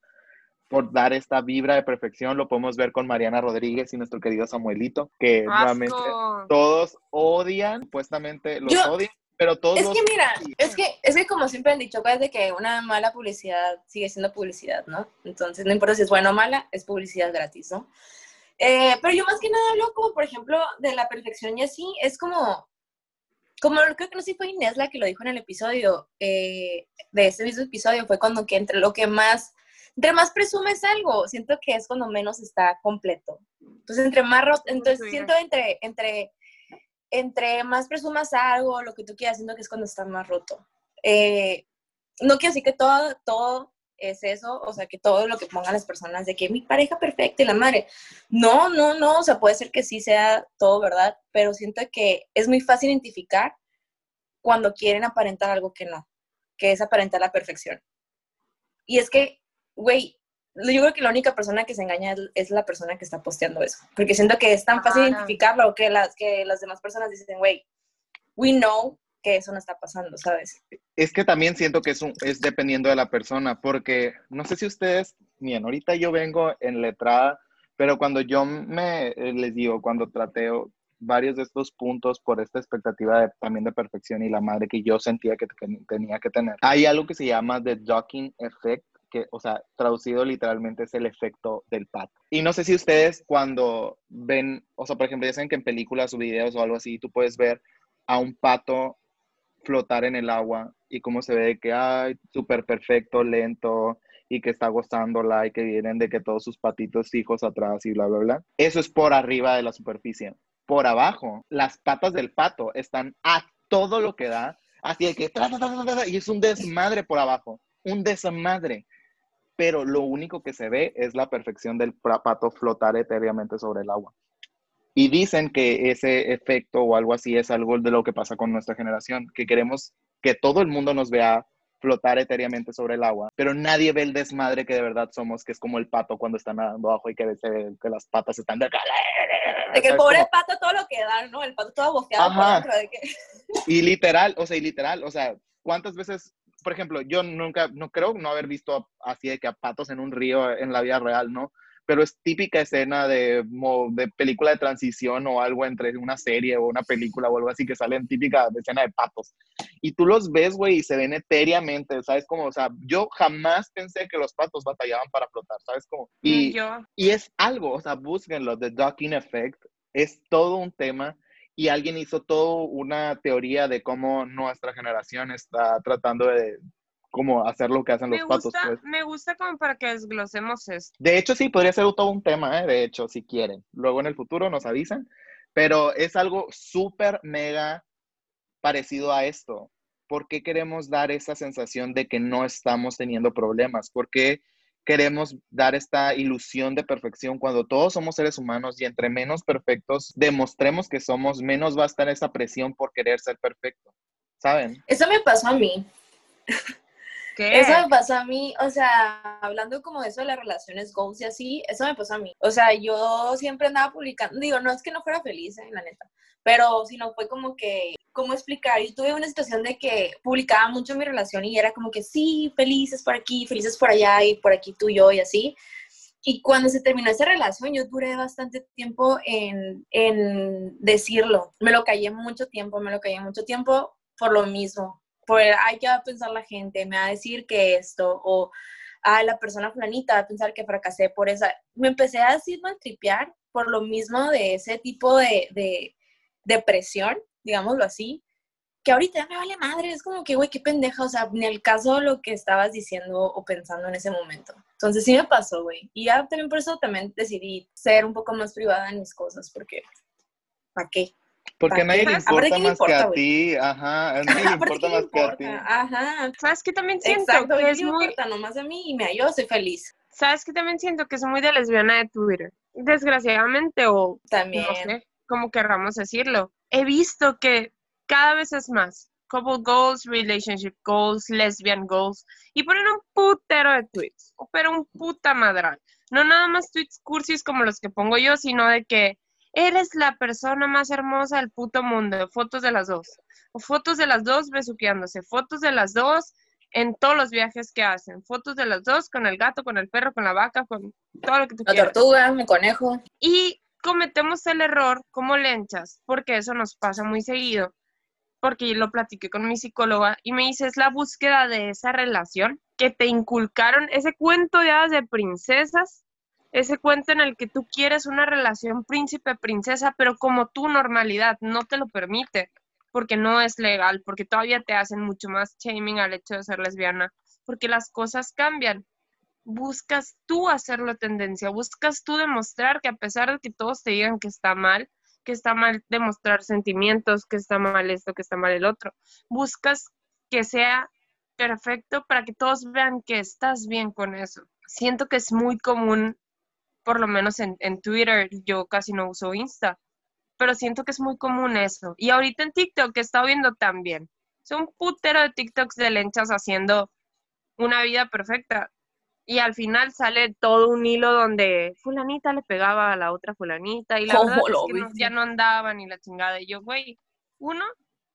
por dar esta vibra de perfección. Lo podemos ver con Mariana Rodríguez y nuestro querido Samuelito, que nuevamente Asco. todos odian, supuestamente los Yo- odian, pero todos Es los que mira, es que, es que como siempre han dicho, es de que una mala publicidad sigue siendo publicidad, ¿no? Entonces, no importa si es buena o mala, es publicidad gratis, ¿no? Eh, pero yo más que nada hablo como, por ejemplo, de la perfección y así, es como, como creo que no sé si fue Inés la que lo dijo en el episodio, eh, de ese mismo episodio, fue cuando que entre lo que más, entre más presumes algo, siento que es cuando menos está completo. Entonces, entre más, entonces Sí. siento entre, entre, entre más presumas algo, lo que tú quieras, siento que es cuando está más roto. Eh, no quiero decir que todo, todo es eso, o sea, que todo lo que pongan las personas de que mi pareja perfecta y la madre. No, no, no, o sea, puede ser que sí sea todo verdad, pero siento que es muy fácil identificar cuando quieren aparentar algo que no, que es aparentar la perfección. Y es que, güey, yo creo que la única persona que se engaña es- la persona que está posteando eso, porque siento que es tan fácil Claro. identificarlo que las, que las demás personas dicen, güey, we know que eso no está pasando, ¿sabes? Es que también siento que es, un- es dependiendo de la persona, porque no sé si ustedes, miren, ahorita yo vengo en letrada, pero cuando yo me, eh, les digo, cuando trateo varios de estos puntos por esta expectativa también de perfección y la madre que yo sentía que, tenía que tener, hay algo que se llama the docking effect, que, o sea, traducido literalmente es el efecto del pato. Y no sé si ustedes cuando ven, o sea, por ejemplo, ya saben que en películas o videos o algo así, tú puedes ver a un pato flotar en el agua y cómo se ve que, ay, súper perfecto, lento y que está gozándola y que vienen de que todos sus patitos hijos atrás y bla, bla, bla. Eso es por arriba de la superficie. Por abajo, las patas del pato están a todo lo que da, así de que, tra, tra, tra, y es un desmadre por abajo, un desmadre. Pero lo único que se ve es la perfección del pato flotar etéreamente sobre el agua. Y dicen que ese efecto o algo así es algo de lo que pasa con nuestra generación, que queremos que todo el mundo nos vea flotar etéreamente sobre el agua, pero nadie ve el desmadre que de verdad somos, que es como el pato cuando está nadando abajo y que, se que las patas están de acá. De que el ¿sabes pobre cómo? pato todo lo que da, ¿no? El pato todo boceado por Ajá. dentro de que... Y literal, o sea, y literal, o sea, ¿cuántas veces, por ejemplo, yo nunca, no creo no haber visto así de que a patos en un río en la vida real, ¿no? Pero es típica escena de, de película de transición o algo entre una serie o una película o algo así que salen típica escena de patos. Y tú los ves, güey, y se ven etéreamente, ¿sabes? Como, o sea, yo jamás pensé que los patos batallaban para flotar, ¿sabes? Como, y, yo. y es algo, o sea, búsquenlo, The Docking Effect, es todo un tema y alguien hizo toda una teoría de cómo nuestra generación está tratando de cómo hacer lo que hacen los Me patos. gusta, pues. me gusta como para que desglosemos esto. De hecho, sí, podría ser todo un tema, ¿eh? de hecho, si quieren. Luego en el futuro nos avisan, pero es algo súper mega parecido a esto. ¿Por qué queremos dar esa sensación de que no estamos teniendo problemas? ¿Por qué queremos dar esta ilusión de perfección cuando todos somos seres humanos y entre menos perfectos demostremos que somos, menos va a estar esa presión por querer ser perfecto? ¿Saben? Eso me pasó a mí. ¿Qué? Eso me pasó a mí, o sea, hablando como de eso de las relaciones goals y así, eso me pasó a mí. O sea, yo siempre andaba publicando, digo, no es que no fuera feliz, eh, la neta, pero sino fue como que, ¿cómo explicar? Yo tuve una situación de que publicaba mucho mi relación y era como que sí, felices por aquí, felices por allá y por aquí tú y yo y así. Y cuando se terminó esa relación, yo duré bastante tiempo en, en decirlo. Me lo callé mucho tiempo, me lo callé mucho tiempo por lo mismo. Por, ay, ¿qué va a pensar la gente? Me va a decir que esto, o a la persona fulanita va a pensar que fracasé por esa. Me empecé a decir tripear por lo mismo de ese tipo de, de, de presión, digámoslo así, que ahorita ya me vale madre, es como que, güey, qué pendeja, o sea, ni el caso lo que estabas diciendo o pensando en ese momento. Entonces sí me pasó, güey. Y ya también por eso también decidí ser un poco más privada en mis cosas, porque, ¿para qué? Porque a nadie le importa ¿quién le más que a ti, ajá, a <laughs> nadie le importa ¿qué le más que a ti. Ajá. ¿Sabes qué también siento? Exacto, que ¿qué es le muy, importa? Nomás a mí y me yo soy feliz. ¿Sabes qué también siento? Que es muy de lesbiana de Twitter. Desgraciadamente, o También. no sé cómo querramos decirlo. He visto que cada vez es más couple goals, relationship goals, lesbian goals, y ponen un putero de tweets, pero un puta madral. No nada más tweets cursis como los que pongo yo, sino de que eres la persona más hermosa del puto mundo, fotos de las dos, o fotos de las dos besuqueándose, fotos de las dos en todos los viajes que hacen, fotos de las dos con el gato, con el perro, con la vaca, con todo lo que tú La quieras. tortuga, mi conejo. Y cometemos el error como lenchas, porque eso nos pasa muy seguido, porque yo lo platiqué con mi psicóloga y me dice, es la búsqueda de esa relación que te inculcaron, ese cuento de hadas de princesas, ese cuento en el que tú quieres una relación príncipe-princesa, pero como tu normalidad no te lo permite, porque no es legal, porque todavía te hacen mucho más shaming al hecho de ser lesbiana, porque las cosas cambian buscas tú hacerlo tendencia, buscas tú demostrar que a pesar de que todos te digan que está mal, que está mal demostrar sentimientos, que está mal esto, que está mal el otro, buscas que sea perfecto para que todos vean que estás bien con eso. Siento que es muy común, por lo menos en, en Twitter, yo casi no uso Insta, pero siento que es muy común eso. Y ahorita en TikTok que he estado viendo también. Son un putero de TikToks de lenchas haciendo una vida perfecta y al final sale todo un hilo donde fulanita le pegaba a la otra fulanita y la ¿Cómo verdad es lo que no- viste? ya no andaban ni la chingada. Y yo, güey, uno,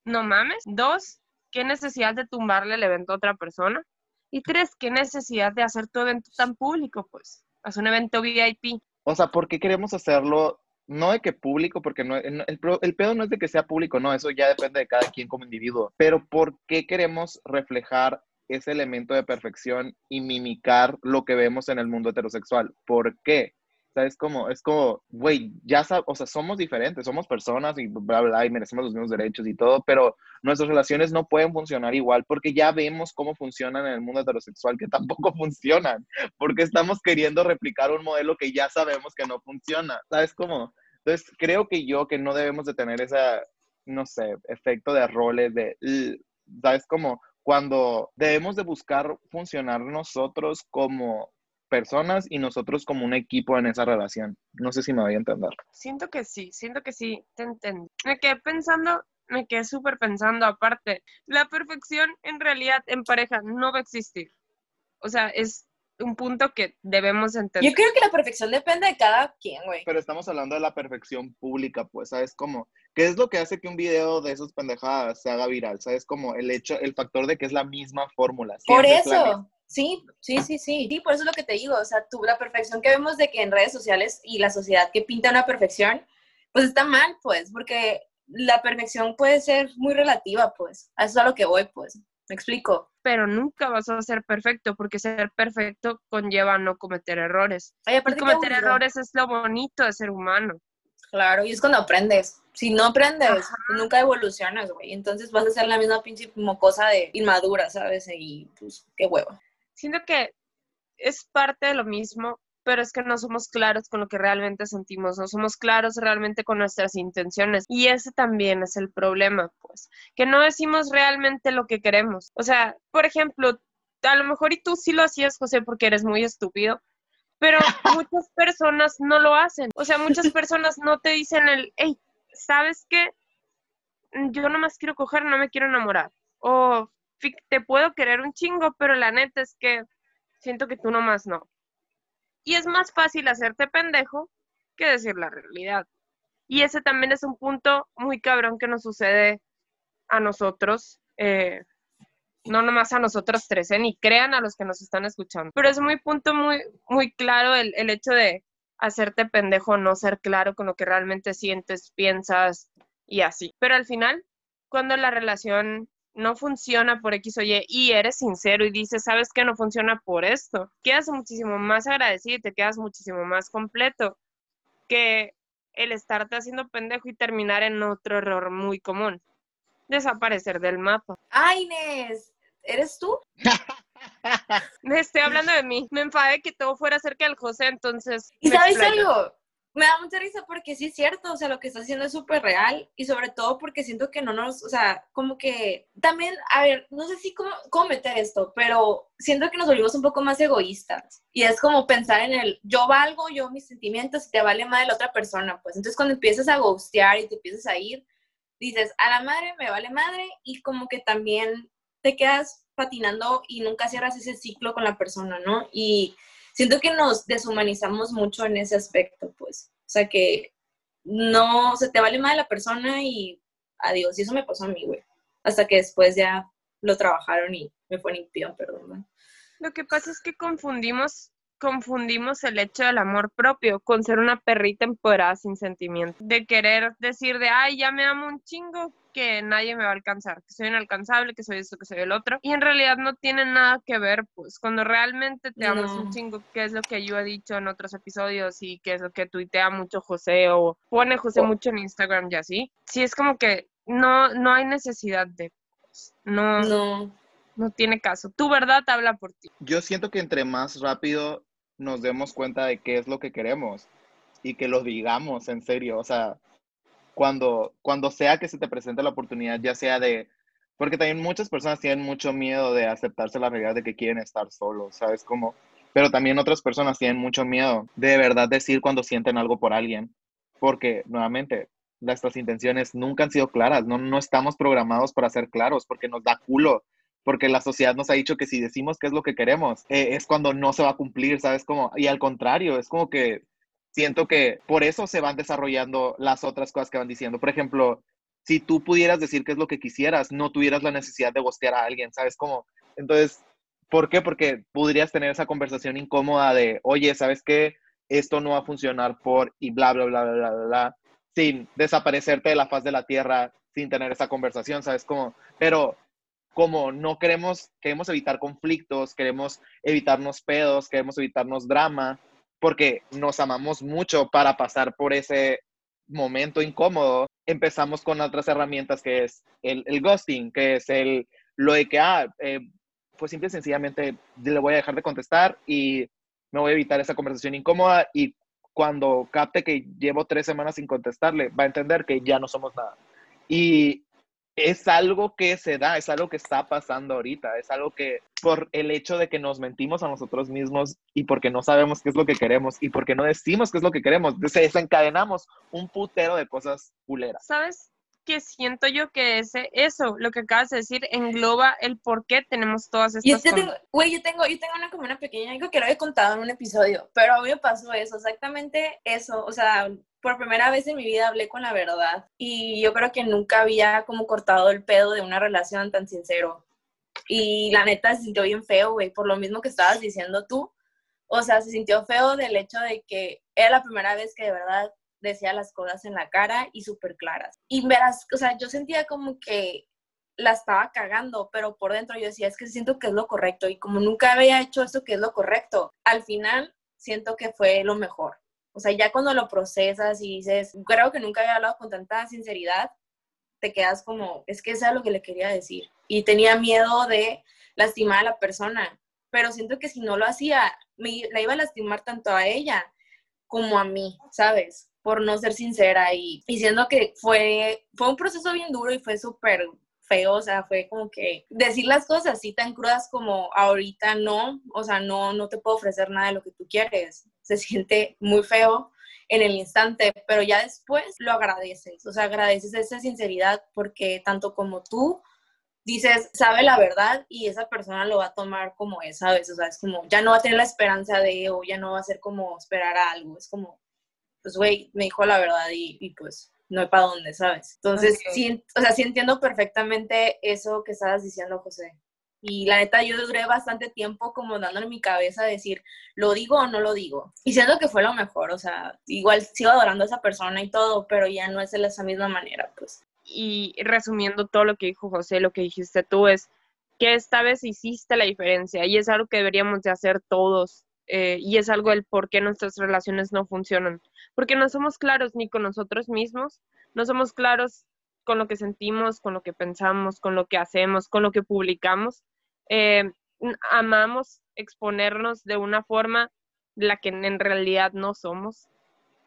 no mames. Dos, qué necesidad de tumbarle el evento a otra persona. Y tres, qué necesidad de hacer tu evento tan público, pues. Un evento VIP. O sea, ¿por qué queremos hacerlo? No de que público, porque no, el, el pedo no es de que sea público, no, eso ya depende de cada quien como individuo. Pero ¿por qué queremos reflejar ese elemento de perfección y mimicar lo que vemos en el mundo heterosexual? ¿Por qué? O sea, es como, es como, güey, ya sabes, o sea, somos diferentes, somos personas y bla, bla, y merecemos los mismos derechos y todo, pero nuestras relaciones no pueden funcionar igual porque ya vemos cómo funcionan en el mundo heterosexual, que tampoco <laughs> funcionan, porque estamos queriendo replicar un modelo que ya sabemos que no funciona, ¿sabes cómo? Entonces, creo que yo que no debemos de tener esa, no sé, efecto de roles, de, ¿sabes cómo? Cuando debemos de buscar funcionar nosotros como personas y nosotros como un equipo en esa relación. No sé si me voy a entender. Siento que sí, siento que sí, te entendí. Me quedé pensando, me quedé súper pensando aparte. La perfección en realidad en pareja no va a existir. O sea, es un punto que debemos entender. Yo creo que la perfección depende de cada quien, güey. Pero estamos hablando de la perfección pública, pues, ¿sabes cómo? ¿Qué es lo que hace que un video de esos pendejadas se haga viral? ¿Sabes? Como el hecho, el factor de que es la misma fórmula. Por eso, sí, sí, sí, sí. Sí, por eso es lo que te digo. O sea, tú, la perfección que vemos de que en redes sociales y la sociedad que pinta una perfección, pues está mal, pues, porque la perfección puede ser muy relativa, pues. A eso es a lo que voy, pues. Me explico. Pero nunca vas a ser perfecto porque ser perfecto conlleva no cometer errores. Ay, Y aparte, cometer errores es lo bonito de ser humano. Claro, y es cuando aprendes. Si no aprendes, nunca evolucionas, güey. Entonces vas a ser la misma pinche cosa de inmadura, ¿sabes? Y pues, qué huevo. Siento que es parte de lo mismo, pero es que no somos claros con lo que realmente sentimos, no somos claros realmente con nuestras intenciones. Y ese también es el problema, pues, que no decimos realmente lo que queremos. O sea, por ejemplo, a lo mejor y tú sí lo hacías, José, porque eres muy estúpido, pero <laughs> muchas personas no lo hacen. O sea, muchas <laughs> personas no te dicen el, hey, ¿sabes qué? Yo nomás quiero coger, no me quiero enamorar. O "Fi- te puedo querer un chingo, pero la neta es que siento que tú nomás no. Y es más fácil hacerte pendejo que decir la realidad. Y ese también es un punto muy cabrón que nos sucede a nosotros, eh, no nomás a nosotros tres, ¿eh? ni crean a los que nos están escuchando. Pero es muy punto muy, muy claro el, el hecho de hacerte pendejo, no ser claro con lo que realmente sientes, piensas y así. Pero al final, cuando la relación no funciona por X o Y y eres sincero y dices, sabes que no funciona por esto, quedas muchísimo más agradecido y te quedas muchísimo más completo que el estarte haciendo pendejo y terminar en otro error muy común, desaparecer del mapa. Ay, Inés, ¿eres tú? <laughs> Me estoy hablando de mí. Me enfadé que todo fuera cerca del José, entonces. ¿Y sabes algo? Me da mucha risa porque sí es cierto, o sea, lo que está haciendo es súper real y sobre todo porque siento que no nos, o sea, como que también, a ver, no sé si cómo, cómo meter esto, pero siento que nos volvimos un poco más egoístas y es como pensar en el yo valgo, yo mis sentimientos y te vale más de la otra persona, pues entonces cuando empiezas a ghostear y te empiezas a ir, dices, a la madre me vale madre y como que también te quedas patinando y nunca cierras ese ciclo con la persona, ¿no? Y siento que nos deshumanizamos mucho en ese aspecto, pues. O sea que no, se te vale más de la persona y adiós. Y eso me pasó a mí, güey. Hasta que después ya lo trabajaron y me fue limpión, perdón. Lo que pasa es que confundimos, confundimos el hecho del amor propio con ser una perrita empoderada sin sentimiento. De querer decir de, ay, ya me amo un chingo, que nadie me va a alcanzar, que soy inalcanzable, que soy esto, que soy el otro. Y en realidad no tiene nada que ver, pues, cuando realmente te amas No. un chingo, que es lo que yo he dicho en otros episodios y que es lo que tuitea mucho José o pone José Oh. mucho en Instagram y así. Sí, es como que no, no hay necesidad de, pues, no, no, No, tiene caso. Tu verdad habla por ti. Yo siento que entre más rápido nos demos cuenta de qué es lo que queremos y que lo digamos en serio, o sea, cuando, cuando sea que se te presente la oportunidad, ya sea de, porque también muchas personas tienen mucho miedo de aceptarse la realidad de que quieren estar solos, ¿sabes cómo? Pero también otras personas tienen mucho miedo de verdad decir cuando sienten algo por alguien, porque nuevamente nuestras intenciones nunca han sido claras, no, no estamos programados para ser claros, porque nos da culo, porque la sociedad nos ha dicho que si decimos qué es lo que queremos, eh, es cuando no se va a cumplir, ¿sabes cómo? Y al contrario, es como que siento que por eso se van desarrollando las otras cosas que van diciendo. Por ejemplo, si tú pudieras decir qué es lo que quisieras, no tuvieras la necesidad de bostear a alguien, ¿sabes cómo? Entonces, ¿por qué? Porque podrías tener esa conversación incómoda de, oye, ¿sabes qué? Esto no va a funcionar por y bla, bla, bla, bla, bla, bla, sin desaparecerte de la faz de la tierra, sin tener esa conversación, ¿sabes cómo? Pero como no queremos, queremos evitar conflictos, queremos evitarnos pedos, queremos evitarnos drama, porque nos amamos mucho para pasar por ese momento incómodo, empezamos con otras herramientas que es el, el ghosting, que es el, lo de que, ah, eh, pues simple y sencillamente le voy a dejar de contestar y me voy a evitar esa conversación incómoda y cuando capte que llevo tres semanas sin contestarle, va a entender que ya no somos nada. Y es algo que se da, es algo que está pasando ahorita, es algo que por el hecho de que nos mentimos a nosotros mismos y porque no sabemos qué es lo que queremos y porque no decimos qué es lo que queremos, se desencadenamos un putero de cosas culeras. ¿Sabes qué siento yo que ese, eso, lo que acabas de decir, engloba el por qué tenemos todas estas yo tengo, güey, yo tengo, yo tengo una como una pequeña, algo que lo he contado en un episodio, pero a mí me pasó eso, exactamente eso, o sea, por primera vez en mi vida hablé con la verdad y yo creo que nunca había como cortado el pedo de una relación tan sincero. Y la neta se sintió bien feo, güey, por lo mismo que estabas diciendo tú. O sea, se sintió feo del hecho de que era la primera vez que de verdad decía las cosas en la cara y súper claras. Y verás, o sea, yo sentía como que la estaba cagando, pero por dentro yo decía, es que siento que es lo correcto y como nunca había hecho eso que es lo correcto, al final siento que fue lo mejor. O sea, ya cuando lo procesas y dices, creo que nunca había hablado con tanta sinceridad, te quedas como, es que eso es lo que le quería decir. Y tenía miedo de lastimar a la persona, pero siento que si no lo hacía, me, la iba a lastimar tanto a ella como a mí, ¿sabes? Por no ser sincera y diciendo que fue, fue un proceso bien duro y fue súper feo, o sea, fue como que decir las cosas así tan crudas como ahorita no, o sea, no, no te puedo ofrecer nada de lo que tú quieres, se siente muy feo en el instante, pero ya después lo agradeces, o sea, agradeces esa sinceridad porque tanto como tú dices, sabe la verdad y esa persona lo va a tomar como es, ¿sabes? O sea, es como, ya no va a tener la esperanza de, o ya no va a ser como esperar a algo, es como, pues, güey, me dijo la verdad y, y pues no hay para dónde, ¿sabes? Entonces, sí, o sea, sí entiendo perfectamente eso que estabas diciendo, José. Y la neta, yo duré bastante tiempo como dándole mi cabeza a decir, ¿lo digo o no lo digo? Y siento que fue lo mejor, o sea, igual sigo adorando a esa persona y todo, pero ya no es de esa misma manera, pues. Y resumiendo todo lo que dijo José, lo que dijiste tú es que esta vez hiciste la diferencia y es algo que deberíamos de hacer todos. Eh, y es algo del por qué nuestras relaciones no funcionan. Porque no somos claros ni con nosotros mismos, no somos claros con lo que sentimos, con lo que pensamos, con lo que hacemos, con lo que publicamos. Eh, amamos exponernos de una forma la que en realidad no somos.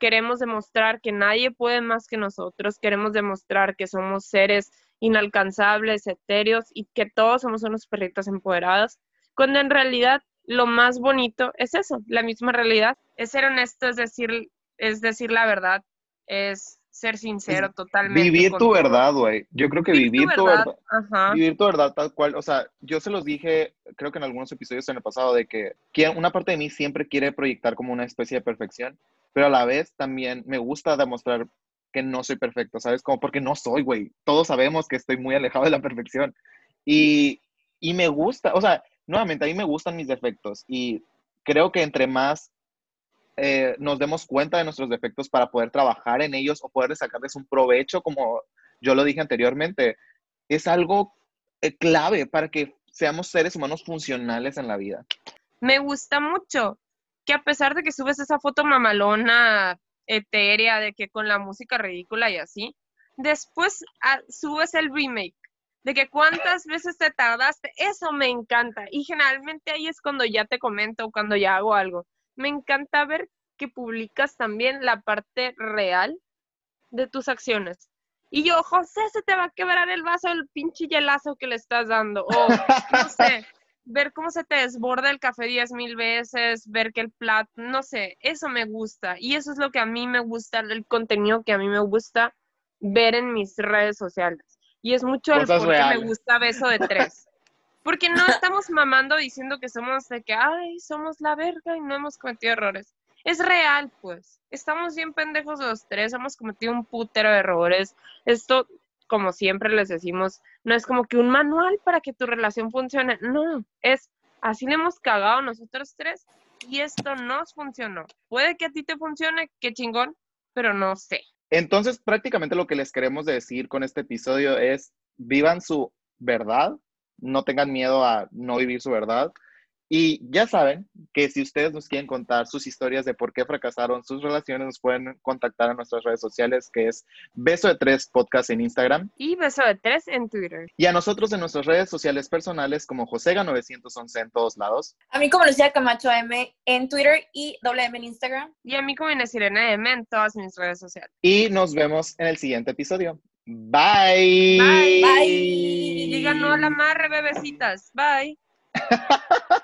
Queremos demostrar que nadie puede más que nosotros, queremos demostrar que somos seres inalcanzables, etéreos y que todos somos unos perritos empoderados, cuando en realidad lo más bonito es eso, la misma realidad, es ser honesto, es decir, es decir la verdad, es ser sincero totalmente. Vivir tu todo. verdad, güey. Yo creo que vivir tu verdad, Ajá. vivir tu verdad tal cual, o sea, yo se los dije, creo que en algunos episodios en el pasado, de que, que una parte de mí siempre quiere proyectar como una especie de perfección, pero a la vez también me gusta demostrar que no soy perfecto, ¿sabes? Como porque no soy, güey. Todos sabemos que estoy muy alejado de la perfección. Y, y me gusta, o sea, nuevamente, a mí me gustan mis defectos y creo que entre más eh, nos demos cuenta de nuestros defectos para poder trabajar en ellos o poder sacarles un provecho, como yo lo dije anteriormente, es algo eh, clave para que seamos seres humanos funcionales en la vida. me gusta mucho que a pesar de que subes esa foto mamalona, etérea, de que con la música ridícula y así, después ah, subes el remake, de que cuántas veces te tardaste, eso me encanta. Y generalmente ahí es cuando ya te comento, cuando ya hago algo. Me encanta ver que publicas también la parte real de tus acciones. Y yo, José, se te va a quebrar el vaso del pinche hielazo que le estás dando. O, no sé, ver cómo se te desborda el café diez mil veces, ver que el plato, no sé, eso me gusta. Y eso es lo que a mí me gusta, el contenido que a mí me gusta ver en mis redes sociales. Y es mucho el por qué me gusta Beso de Tres. Porque no estamos mamando diciendo que somos de que, ay, somos la verga y no hemos cometido errores. Es real, pues. Estamos bien pendejos los tres, hemos cometido un putero de errores. Esto, como siempre les decimos, no es como que un manual para que tu relación funcione. No, es así le hemos cagado nosotros tres y esto nos funcionó. Puede que a ti te funcione, qué chingón, pero no sé. Entonces, prácticamente lo que les queremos decir con este episodio es, vivan su verdad, no tengan miedo a no vivir su verdad. Y ya saben que si ustedes nos quieren contar sus historias de por qué fracasaron sus relaciones, nos pueden contactar a nuestras redes sociales, que es Beso de Tres Podcast en Instagram. Y beso de tres en Twitter. Y a nosotros en nuestras redes sociales personales como Josega911 en todos lados. A mí como Lucía Camacho M en Twitter y doble M en Instagram. Y a mí como Inés Irene M en todas mis redes sociales. Y nos vemos en el siguiente episodio. Bye. Bye. Bye. Y digan no al amarre, bebecitas. Bye. <laughs>